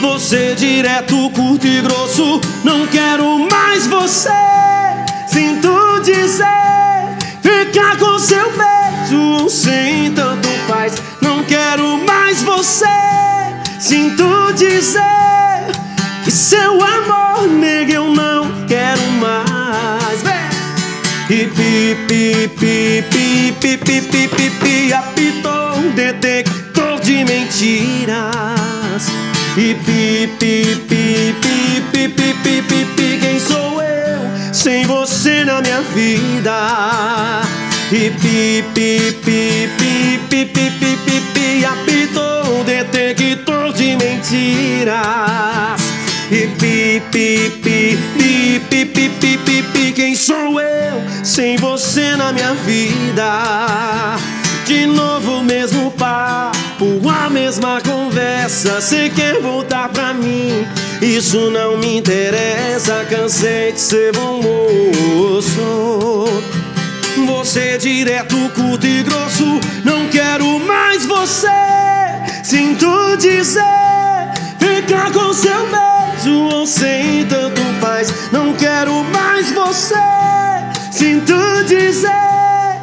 Você direto, curto e grosso. Não quero mais você. Sinto dizer, ficar com seu beijo sem tanto faz. Não quero mais você. Sinto dizer seu amor, nega, eu não quero mais. E pi, pi, pi, pi, pi, pi, pi, pi, pi, apitou um detector de mentiras. E pi, pi, pi, pi, pi, pi, pi, pi, pi, quem sou eu sem você na minha vida? E pi, pi, pi, pi, pi, pi, pi, pi, pi, apitou um detector de mentiras. E pi, pi, pi, pi, pi, pi, pi, pi, pi, quem sou eu sem você na minha vida? De novo o mesmo papo, a mesma conversa. Cê quer voltar pra mim? Isso não me interessa. Cansei de ser bom moço. Você direto, curto e grosso. Não quero mais você. Sinto dizer, ficar com seu beijo ou sem tanto faz. Não quero mais você. Sinto dizer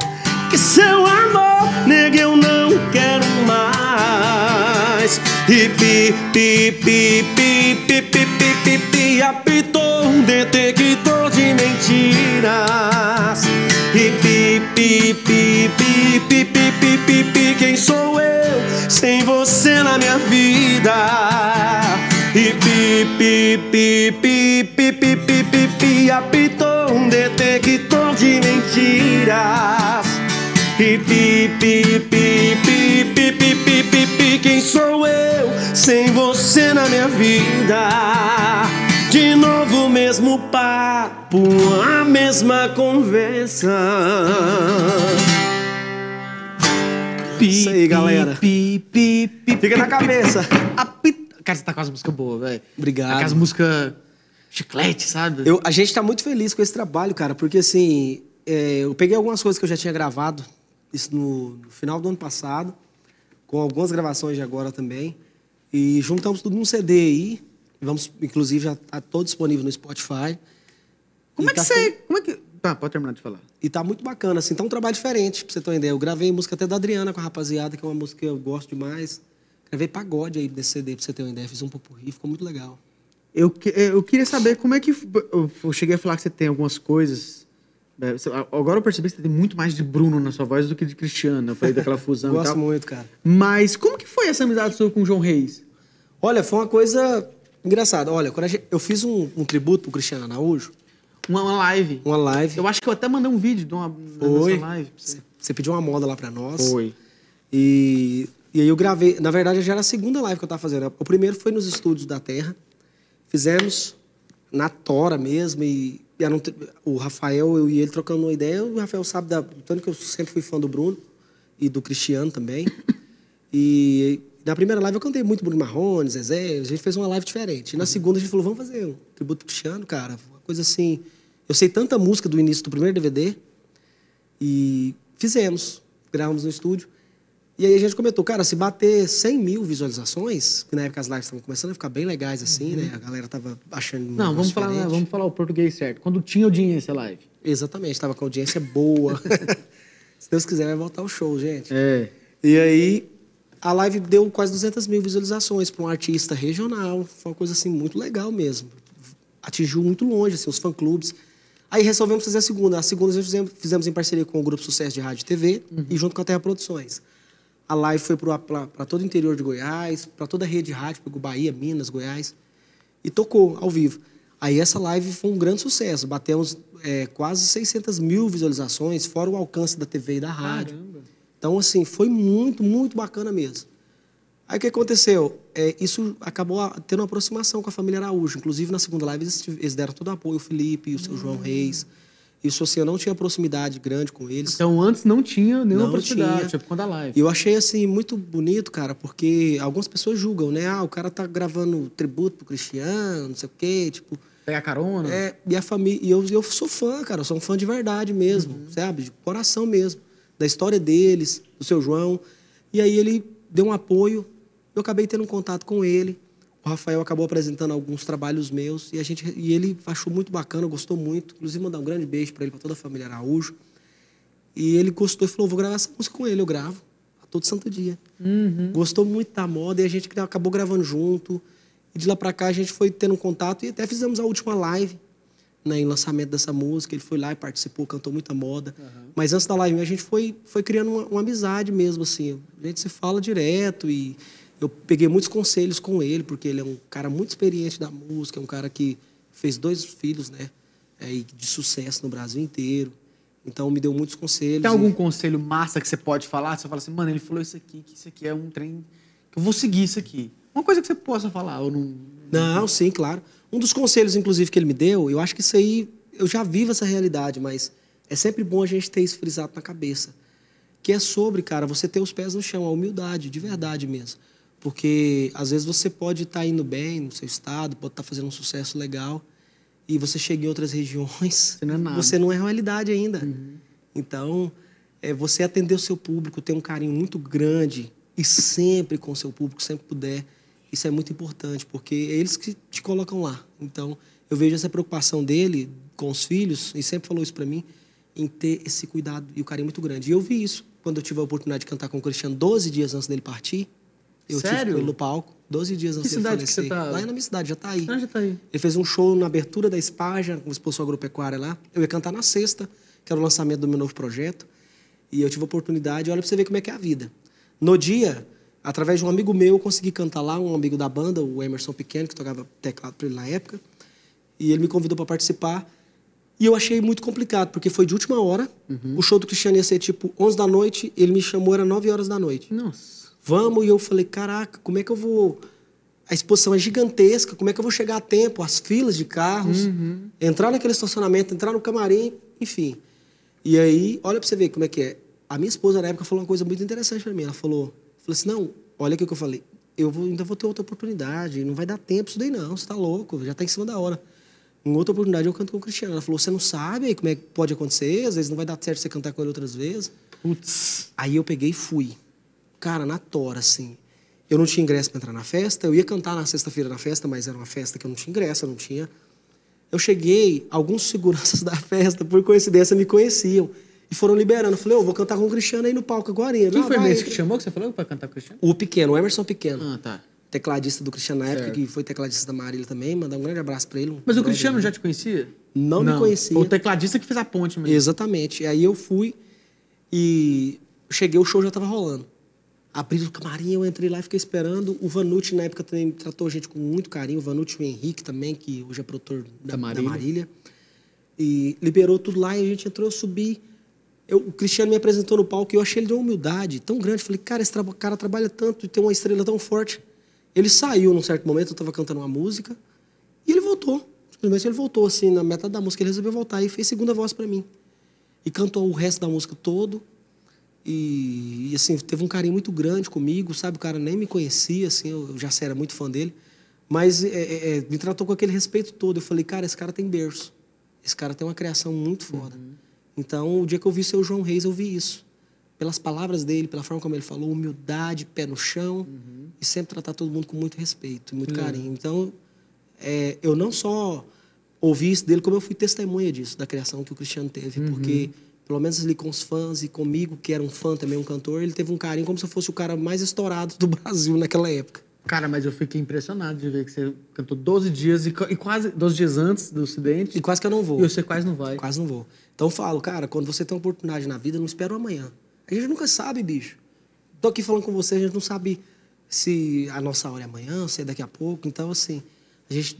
que seu amor, nega, eu não quero mais. E pi, pi, pi, pi, pi, pi, pi, pi, pi, apitou um detector de mentiras. E pi, pi, pi, pi, pi, pi, pi, pi, pi, quem sou eu sem você na minha vida? E pi, pi, pi, pi, pi, pi, pi, pi, pi, apitou um detector de mentiras. E pi, pi, pi, pi, pi, pi, pi, pi, pi, quem sou eu sem você na minha vida? De novo o mesmo papo, a mesma conversa. Isso aí, galera. Pi, pi, pi, Fica na cabeça. Cara, você tá com as músicas boas, velho. Obrigado. Tá com as músicas chiclete, sabe? Eu, a gente tá muito feliz com esse trabalho, cara, porque assim, é, eu peguei algumas coisas que eu já tinha gravado, isso no, no final do ano passado, com algumas gravações de agora também, e juntamos tudo num CD aí, vamos, inclusive já tá todo disponível no Spotify. Como E é que tá você. Como é que. Tá, pode terminar de falar. E tá muito bacana, assim, tá um trabalho diferente, pra você ter uma ideia. Eu gravei música até da Adriana com a rapaziada, que é uma música que eu gosto demais. Gravei pagode aí nesse CD, pra você ter uma ideia. Fiz um popurrí, ficou muito legal. Eu, que- eu queria saber como é que. Eu cheguei a falar que você tem algumas coisas. né, Agora eu percebi que você tem muito mais de Bruno na sua voz do que de Cristiano. Eu falei daquela fusão *laughs* Gosto muito, cara. Mas como que foi essa amizade sua com o João Reis? Olha, foi uma coisa engraçada. Olha, quando gente- eu fiz um, um tributo pro Cristiano Araújo, Uma, uma live. uma live. Eu acho que eu até mandei um vídeo de uma Foi. dessa live. você. Pediu uma moda lá pra nós. Foi. E, e aí eu gravei. Na verdade, já era a segunda live que eu tava fazendo. O primeiro foi nos estúdios da Terra. Fizemos na tora mesmo. E, e um o Rafael, eu e ele trocando uma ideia. O Rafael sabe da. Tanto que eu sempre fui fã do Bruno e do Cristiano também. *laughs* E na primeira live eu cantei muito Bruno Marrone, Zezé. A gente fez uma live diferente. E na segunda a gente falou: vamos fazer um tributo pro Cristiano, cara. Uma coisa assim. Eu sei tanta música do início do primeiro DVD. E fizemos, gravamos no estúdio. E aí a gente comentou, cara, se bater 100 mil visualizações, que na época as lives estavam começando a ficar bem legais assim, né? A galera tava achando Não, vamos falar, vamos falar o português certo. Quando tinha audiência live. Exatamente, tava com audiência boa. *laughs* se Deus quiser, vai voltar o show, gente. É. E aí, a live deu quase 200 mil visualizações para um artista regional. Foi uma coisa, assim, muito legal mesmo. Atingiu muito longe, assim, os fã-clubes. Aí resolvemos fazer a segunda. A segunda nós fizemos, fizemos em parceria com o Grupo Sucesso de Rádio e TV e junto com a Terra Produções. A live foi para todo o interior de Goiás, para toda a rede de rádio, pegou Bahia, Minas, Goiás, e tocou ao vivo. Aí essa live foi um grande sucesso. Batemos é, quase 600 mil visualizações, fora o alcance da TV e da rádio. Caramba. Então, assim, foi muito, muito bacana mesmo. Aí o que aconteceu? É, isso acabou tendo uma aproximação com a família Araújo. Inclusive, na segunda live, eles, deram todo o apoio, o Felipe, o seu João Reis. Isso, assim, eu não tinha proximidade grande com eles. Então antes não tinha nenhuma Não oportunidade, tinha. tipo quando a live. E eu achei, assim, muito bonito, cara, porque algumas pessoas julgam, né? Ah, o cara tá gravando tributo pro Cristiano, não sei o quê, tipo... pegar carona? É, e a família. E eu, eu sou fã, cara. Eu sou um fã de verdade mesmo, sabe? De coração mesmo. Da história deles, do seu João. E aí ele deu um apoio. Eu acabei tendo um contato com ele. O Rafael acabou apresentando alguns trabalhos meus. E, a gente, e ele achou muito bacana, gostou muito. Inclusive, mandar um grande beijo para ele, para toda a família Araújo. E ele gostou e falou: vou gravar essa música com ele. Eu gravo a todo santo dia. Gostou muito da moda e a gente acabou gravando junto. E de lá pra cá a gente foi tendo um contato e até fizemos a última live né, em lançamento dessa música. Ele foi lá e participou, cantou muita moda. Mas antes da live a gente foi, foi criando uma, uma amizade mesmo, assim. A gente se fala direto e eu peguei muitos conselhos com ele, porque ele é um cara muito experiente da música, é um cara que fez dois filhos, né? é, e de sucesso no Brasil inteiro. Então me deu muitos conselhos. Tem e- algum conselho massa que você pode falar? Você fala assim, mano, ele falou isso aqui, que isso aqui é um trem que eu vou seguir isso aqui. Uma coisa que você possa falar, ou não. Não, sim, claro. Um dos conselhos, inclusive, que ele me deu, eu acho que isso aí, eu já vivo essa realidade, mas é sempre bom a gente ter isso frisado na cabeça. Que é sobre, cara, você ter os pés no chão, a humildade, de verdade mesmo. Porque às vezes você pode estar indo bem no seu estado, pode estar fazendo um sucesso legal, e você chega em outras *laughs* regiões, Você não é nada. você não é realidade ainda. Então, é você atender o seu público, ter um carinho muito grande e sempre com o seu público, sempre puder. Isso é muito importante, porque é eles que te colocam lá. Então, eu vejo essa preocupação dele com os filhos, e sempre falou isso para mim, em ter esse cuidado e o carinho muito grande. E eu vi isso quando eu tive a oportunidade de cantar com o Cristiano 12 dias antes dele partir. Eu Sério? tive no palco, 12 dias antes dele cidade que falecer. você tá? Lá na minha cidade, já tá aí. Ah, já tá aí. Ele fez um show na abertura da Espaja, com a exposição agropecuária lá. Eu ia cantar na sexta, que era o lançamento do meu novo projeto. E eu tive a oportunidade, olha pra você ver como é que é a vida. No dia, através de um amigo meu, eu consegui cantar lá, um amigo da banda, o Emerson Pequeno, que tocava teclado pra ele na época. E ele me convidou para participar. E eu achei muito complicado, porque foi de última hora. O show do Cristiano ia ser tipo 11 da noite, ele me chamou, era 9 horas da noite Nossa. Vamos. E eu falei, caraca, como é que eu vou. A exposição é gigantesca, como é que eu vou chegar a tempo? As filas de carros, entrar naquele estacionamento, entrar no camarim, enfim. E aí, olha pra você ver como é que é. A minha esposa, na época, falou uma coisa muito interessante pra mim. Ela falou, falou assim: não, olha aqui o que eu falei. Eu vou, ainda vou ter outra oportunidade, não vai dar tempo isso daí, não. Você tá louco, já tá em cima da hora. Em outra oportunidade, eu canto com o Cristiano. Ela falou: você não sabe aí como é que pode acontecer? Às vezes não vai dar certo você cantar com ele outras vezes. Putz. Aí eu peguei e fui. Cara, na tora, assim. Eu não tinha ingresso para entrar na festa. Eu ia cantar na sexta-feira na festa, mas era uma festa que eu não tinha ingresso, eu não tinha. Eu cheguei, alguns seguranças *laughs* da festa, por coincidência, me conheciam. E foram liberando. Eu falei, eu vou cantar com o Cristiano aí no palco agora. Quem Não, foi vai, mesmo que te chamou, que você falou pra cantar com o Cristiano? O Pequeno, o Emerson Pequeno. Ah, tá. Tecladista do Cristiano na época, Certo. que foi tecladista da Marília também. Mandar um grande abraço para ele. um Mas o Cristiano meu. já te conhecia? Não me conhecia. Foi o tecladista que fez a ponte mesmo. Exatamente. E aí eu fui e cheguei, o show já estava rolando. Abri o camarim, eu entrei lá e fiquei esperando. O Vanucci, na época, também tratou a gente com muito carinho. O Vanucci e o Henrique também, que hoje é produtor da, Da da Marília. Marília. E liberou tudo lá e a gente entrou, eu subi. Eu, o Cristiano me apresentou no palco e eu achei ele de uma humildade tão grande. Falei, cara, esse traba- cara trabalha tanto e tem uma estrela tão forte. Ele saiu num certo momento, eu estava cantando uma música e ele voltou. Simplesmente ele voltou, assim, na metade da música. Ele resolveu voltar e fez segunda voz para mim. E cantou o resto da música todo. E, e, assim, teve um carinho muito grande comigo, sabe? O cara nem me conhecia, assim, eu, já era muito fã dele. Mas é, é, é, me tratou com aquele respeito todo. Eu falei, cara, esse cara tem berço. Esse cara tem uma criação muito foda. Então, o dia que eu vi o seu João Reis, eu vi isso. Pelas palavras dele, pela forma como ele falou, humildade, pé no chão. E sempre tratar todo mundo com muito respeito, muito carinho. Então, é, eu não só ouvi isso dele, como eu fui testemunha disso, da criação que o Cristiano teve. Porque, pelo menos ali com os fãs e comigo, que era um fã também, um cantor, ele teve um carinho como se eu fosse o cara mais estourado do *laughs* Brasil naquela época. Cara, mas eu fiquei impressionado de ver que você cantou 12 dias e, e quase 12 dias antes do acidente. E quase que eu não vou. E você quase não vai. Quase não vou. Então eu falo, cara, quando você tem uma oportunidade na vida, não espera o amanhã. A gente nunca sabe, bicho. Tô aqui falando com você, a gente não sabe se a nossa hora é amanhã, se é daqui a pouco. Então, assim, a gente.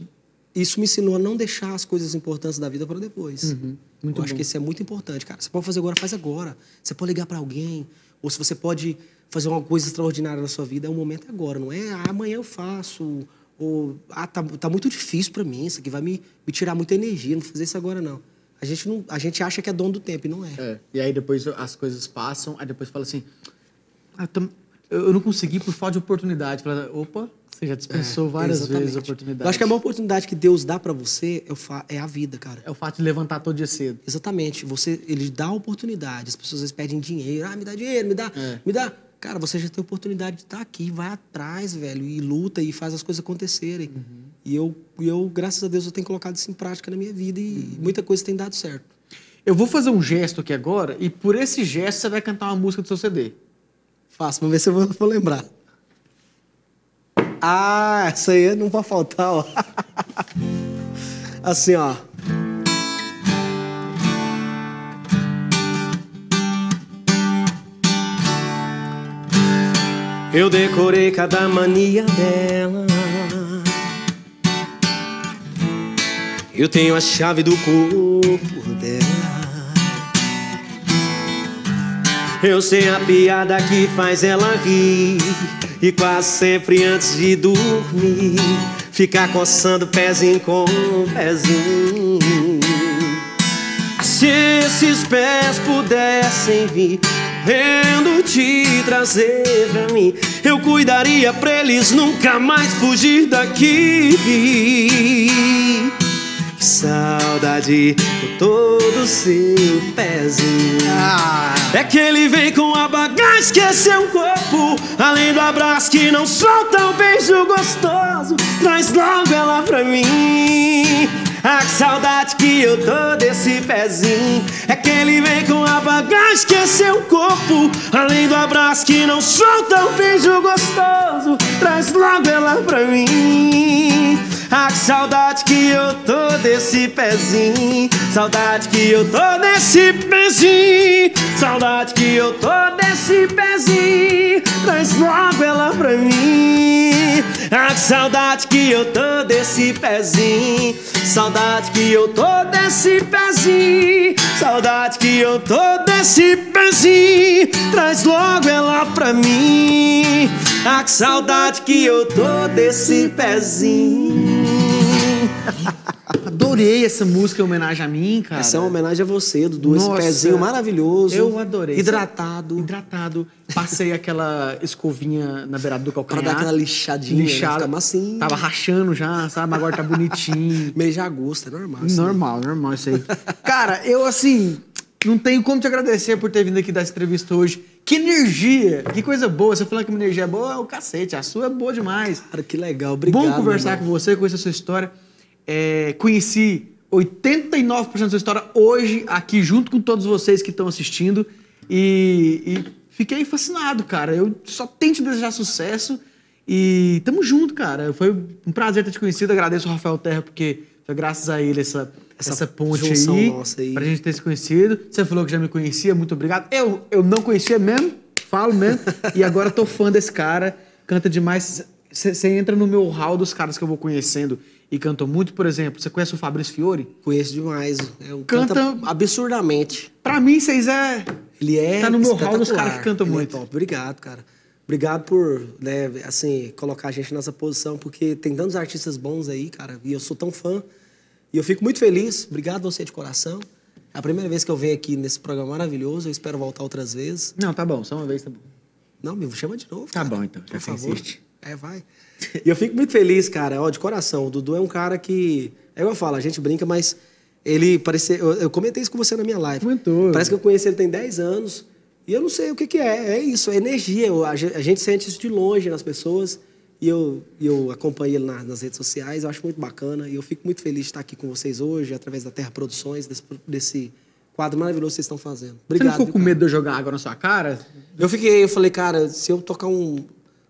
Isso me ensinou a não deixar as coisas importantes da vida para depois. Uhum. eu acho bom. que isso é muito importante, cara. Você pode fazer agora, faz agora. Você pode ligar para alguém, ou se você pode fazer uma coisa extraordinária na sua vida, é o momento agora, não é ah, amanhã eu faço, ou ah, tá, tá muito difícil para mim, isso aqui vai me, me tirar muita energia, não vou fazer isso agora não. A gente não, a gente acha que é dono do tempo e não é. É. E aí depois as coisas passam, aí depois fala assim. Ah, tô, eu não consegui por falta de oportunidade. Falei, opa, você já dispensou várias É, Exatamente. vezes a oportunidade. Eu acho que a maior oportunidade que Deus dá pra você é, é a vida, cara. É o fato de levantar todo dia cedo. Exatamente. Você, ele dá a oportunidade. As pessoas às vezes pedem dinheiro. Ah, me dá dinheiro, me dá, É. me dá. Cara, você já tem a oportunidade de estar aqui, vai atrás, velho, e luta e faz as coisas acontecerem. Uhum. E eu, eu, graças a Deus, eu tenho colocado isso em prática na minha vida e Uhum. muita coisa tem dado certo. Eu vou fazer um gesto aqui agora e por esse gesto você vai cantar uma música do seu CD. Faço, vamos ver se eu vou, vou lembrar. Ah, essa aí não pode faltar, ó. *laughs* Assim, ó. Eu decorei cada mania dela. Eu tenho a chave do corpo Eu sei a piada que faz ela rir. E quase sempre antes de dormir, ficar coçando pezinho com pezinho. Se esses pés pudessem vir correndo te trazer pra mim, eu cuidaria pra eles nunca mais fugir daqui. Saudade com todo seu pezinho. É que ele vem com a bagagem que é seu corpo. Além do abraço que não solta o beijo gostoso Traz logo ela pra mim. A saudade que eu tô desse pezinho. É que ele vem com a bagagem que é seu corpo. Além do abraço que não solta o beijo gostoso Traz logo ela pra mim a saudade que eu tô desse pezinho. Saudade que eu tô desse pezinho. Saudade que eu tô desse pezinho. Traz logo ela pra mim. A saudade que eu tô desse pezinho. Saudade que eu tô desse pezinho. Saudade que eu tô desse pezinho. Traz logo ela pra mim A saudade que eu tô desse pezinho Adorei essa música em homenagem a mim, cara. Essa é uma homenagem a você, Dudu. Esse Nossa, pezinho maravilhoso. Eu adorei. Hidratado. Hidratado. Passei aquela escovinha na beirada do Pra calcanhar. dar aquela lixadinha, né? Lixada. Fica massinho. Tava rachando já, sabe? Agora tá bonitinho. *laughs* Mês de agosto, é normal. assim. Normal, normal isso aí. Cara, eu assim, não tenho como te agradecer por ter vindo aqui dar essa entrevista hoje. Que energia, que coisa boa. Você falando que minha energia é boa, é o cacete. A sua é boa demais. Cara, que legal. Obrigado. Bom conversar com você, conhecer a sua história. É, conheci 89% da sua história hoje aqui junto com todos vocês que estão assistindo e, e fiquei fascinado, cara. Eu só tenho te desejar sucesso e tamo junto, cara. Foi um prazer ter te conhecido. Agradeço ao Rafael Terra porque foi graças a ele essa, essa, Essa ponte aí, nossa aí. pra gente ter se conhecido. Você falou que já me conhecia, muito obrigado. Eu, eu não conhecia mesmo, falo mesmo, *laughs* e agora tô fã desse cara, canta demais. Você entra no meu hall dos caras que eu vou conhecendo e cantam muito, por exemplo, você conhece o Fabrício Fiore? Conheço demais. É um Canta- canta absurdamente. Pra mim, vocês é. Ele é Tá no meu hall dos caras que cantam Ele é muito. top. Obrigado, cara. Obrigado por, né, assim, colocar a gente nessa posição, porque tem tantos artistas bons aí, cara, e eu sou tão fã. E eu fico muito feliz. Obrigado você de coração. É a primeira vez que eu venho aqui nesse programa maravilhoso. Eu espero voltar outras vezes. Não, tá bom, só uma vez tá bom. Não, me chama de novo. Tá cara. bom, então, já Por favor. insiste. É, vai. E eu fico muito feliz, cara, ó, de coração. O Dudu é um cara que. É igual eu falo, a gente brinca, mas ele parecia. Eu, eu comentei isso com você na minha live. Comentou. Parece que eu conheci ele tem 10 anos. E eu não sei o que, que é. É isso, é energia. A gente sente isso de longe nas pessoas. E eu, eu acompanho ele na- nas redes sociais. Eu acho muito bacana. E eu fico muito feliz de estar aqui com vocês hoje, através da Terra Produções, desse, desse quadro maravilhoso que vocês estão fazendo. Você Obrigado. não ficou com cara? medo de eu jogar água na sua cara? Eu fiquei, eu falei, cara, se eu tocar um,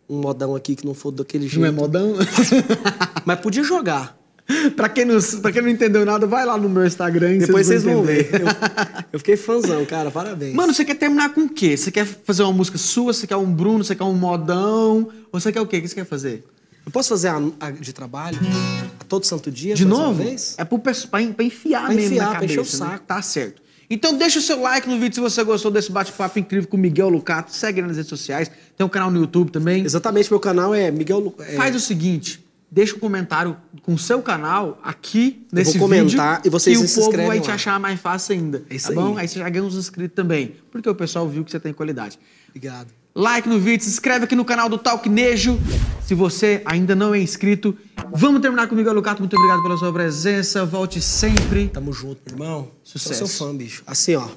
um modão aqui que não for daquele jeito. Não é modão? *laughs* Mas podia jogar. *laughs* pra, quem não, pra quem não entendeu nada, vai lá no meu Instagram e Depois vocês vão entender. ver. Eu, *laughs* eu fiquei fãzão, cara. Parabéns. Mano, você quer terminar com o quê? Você quer fazer uma música sua? Você quer um Bruno? Você quer um modão? Ou você quer o quê? O que você quer fazer? eu posso fazer a, a de trabalho a todo santo dia? De novo? É pro pra, pra enfiar Pra mesmo enfiar, na pra cabeça. encher o né? saco. Tá certo. Então deixa o seu like no vídeo se você gostou desse bate-papo incrível com o Miguel Lucato. Segue nas redes sociais. Tem um canal no YouTube também. Exatamente, meu canal é Miguel. Lu- É, Faz o seguinte, deixa um comentário com o seu canal aqui vou nesse comentar vídeo e vocês que o se povo vai te lá. achar mais fácil ainda. É isso tá bom? aí. Aí você já ganha uns inscritos também, porque o pessoal viu que você tem qualidade. Obrigado. like no vídeo, se inscreve aqui no canal do Talknejo. Se você ainda não é inscrito, vamos terminar comigo, Alucato. Muito obrigado pela sua presença. Volte sempre. Tamo junto, meu irmão. Sucesso. Sou seu fã, bicho. Assim, ó.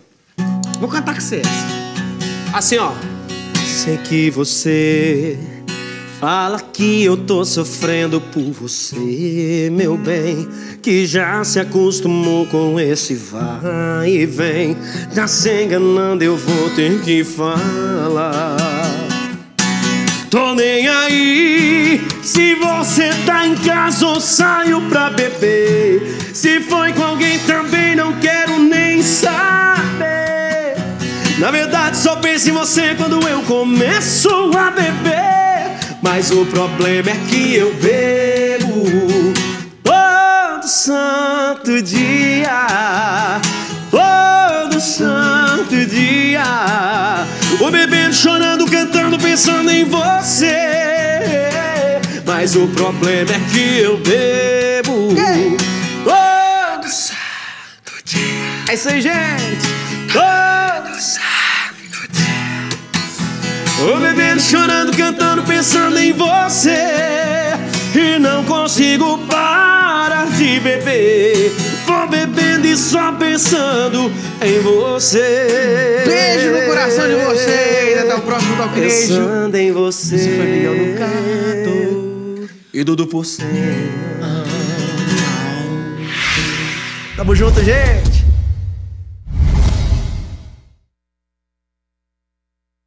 Vou cantar com você. Assim, ó. Sei que você fala que eu tô sofrendo por você, meu bem. Que já se acostumou com esse vai e vem. Tá se enganando, eu vou ter que falar. Tô nem aí se você tá em casa ou saio pra beber. Se foi com alguém também não quero nem saber. Na verdade, só penso em você quando eu começo a beber. Mas o problema é que eu bebo todo santo dia. Todo santo dia. Vou bebendo, chorando, cantando, pensando em você. Mas o problema é que eu bebo todo santo dia. É isso aí, gente. Todo santo dia. Vou bebendo, chorando, cantando, pensando em você. E não consigo parar de beber. Vou bebendo e só pensando em você. Beijo no coração de vocês. Até o próximo Talknejo. Pensando em você. Esse foi Miguel Ducato. E Dudu por cento. Tamo junto, gente.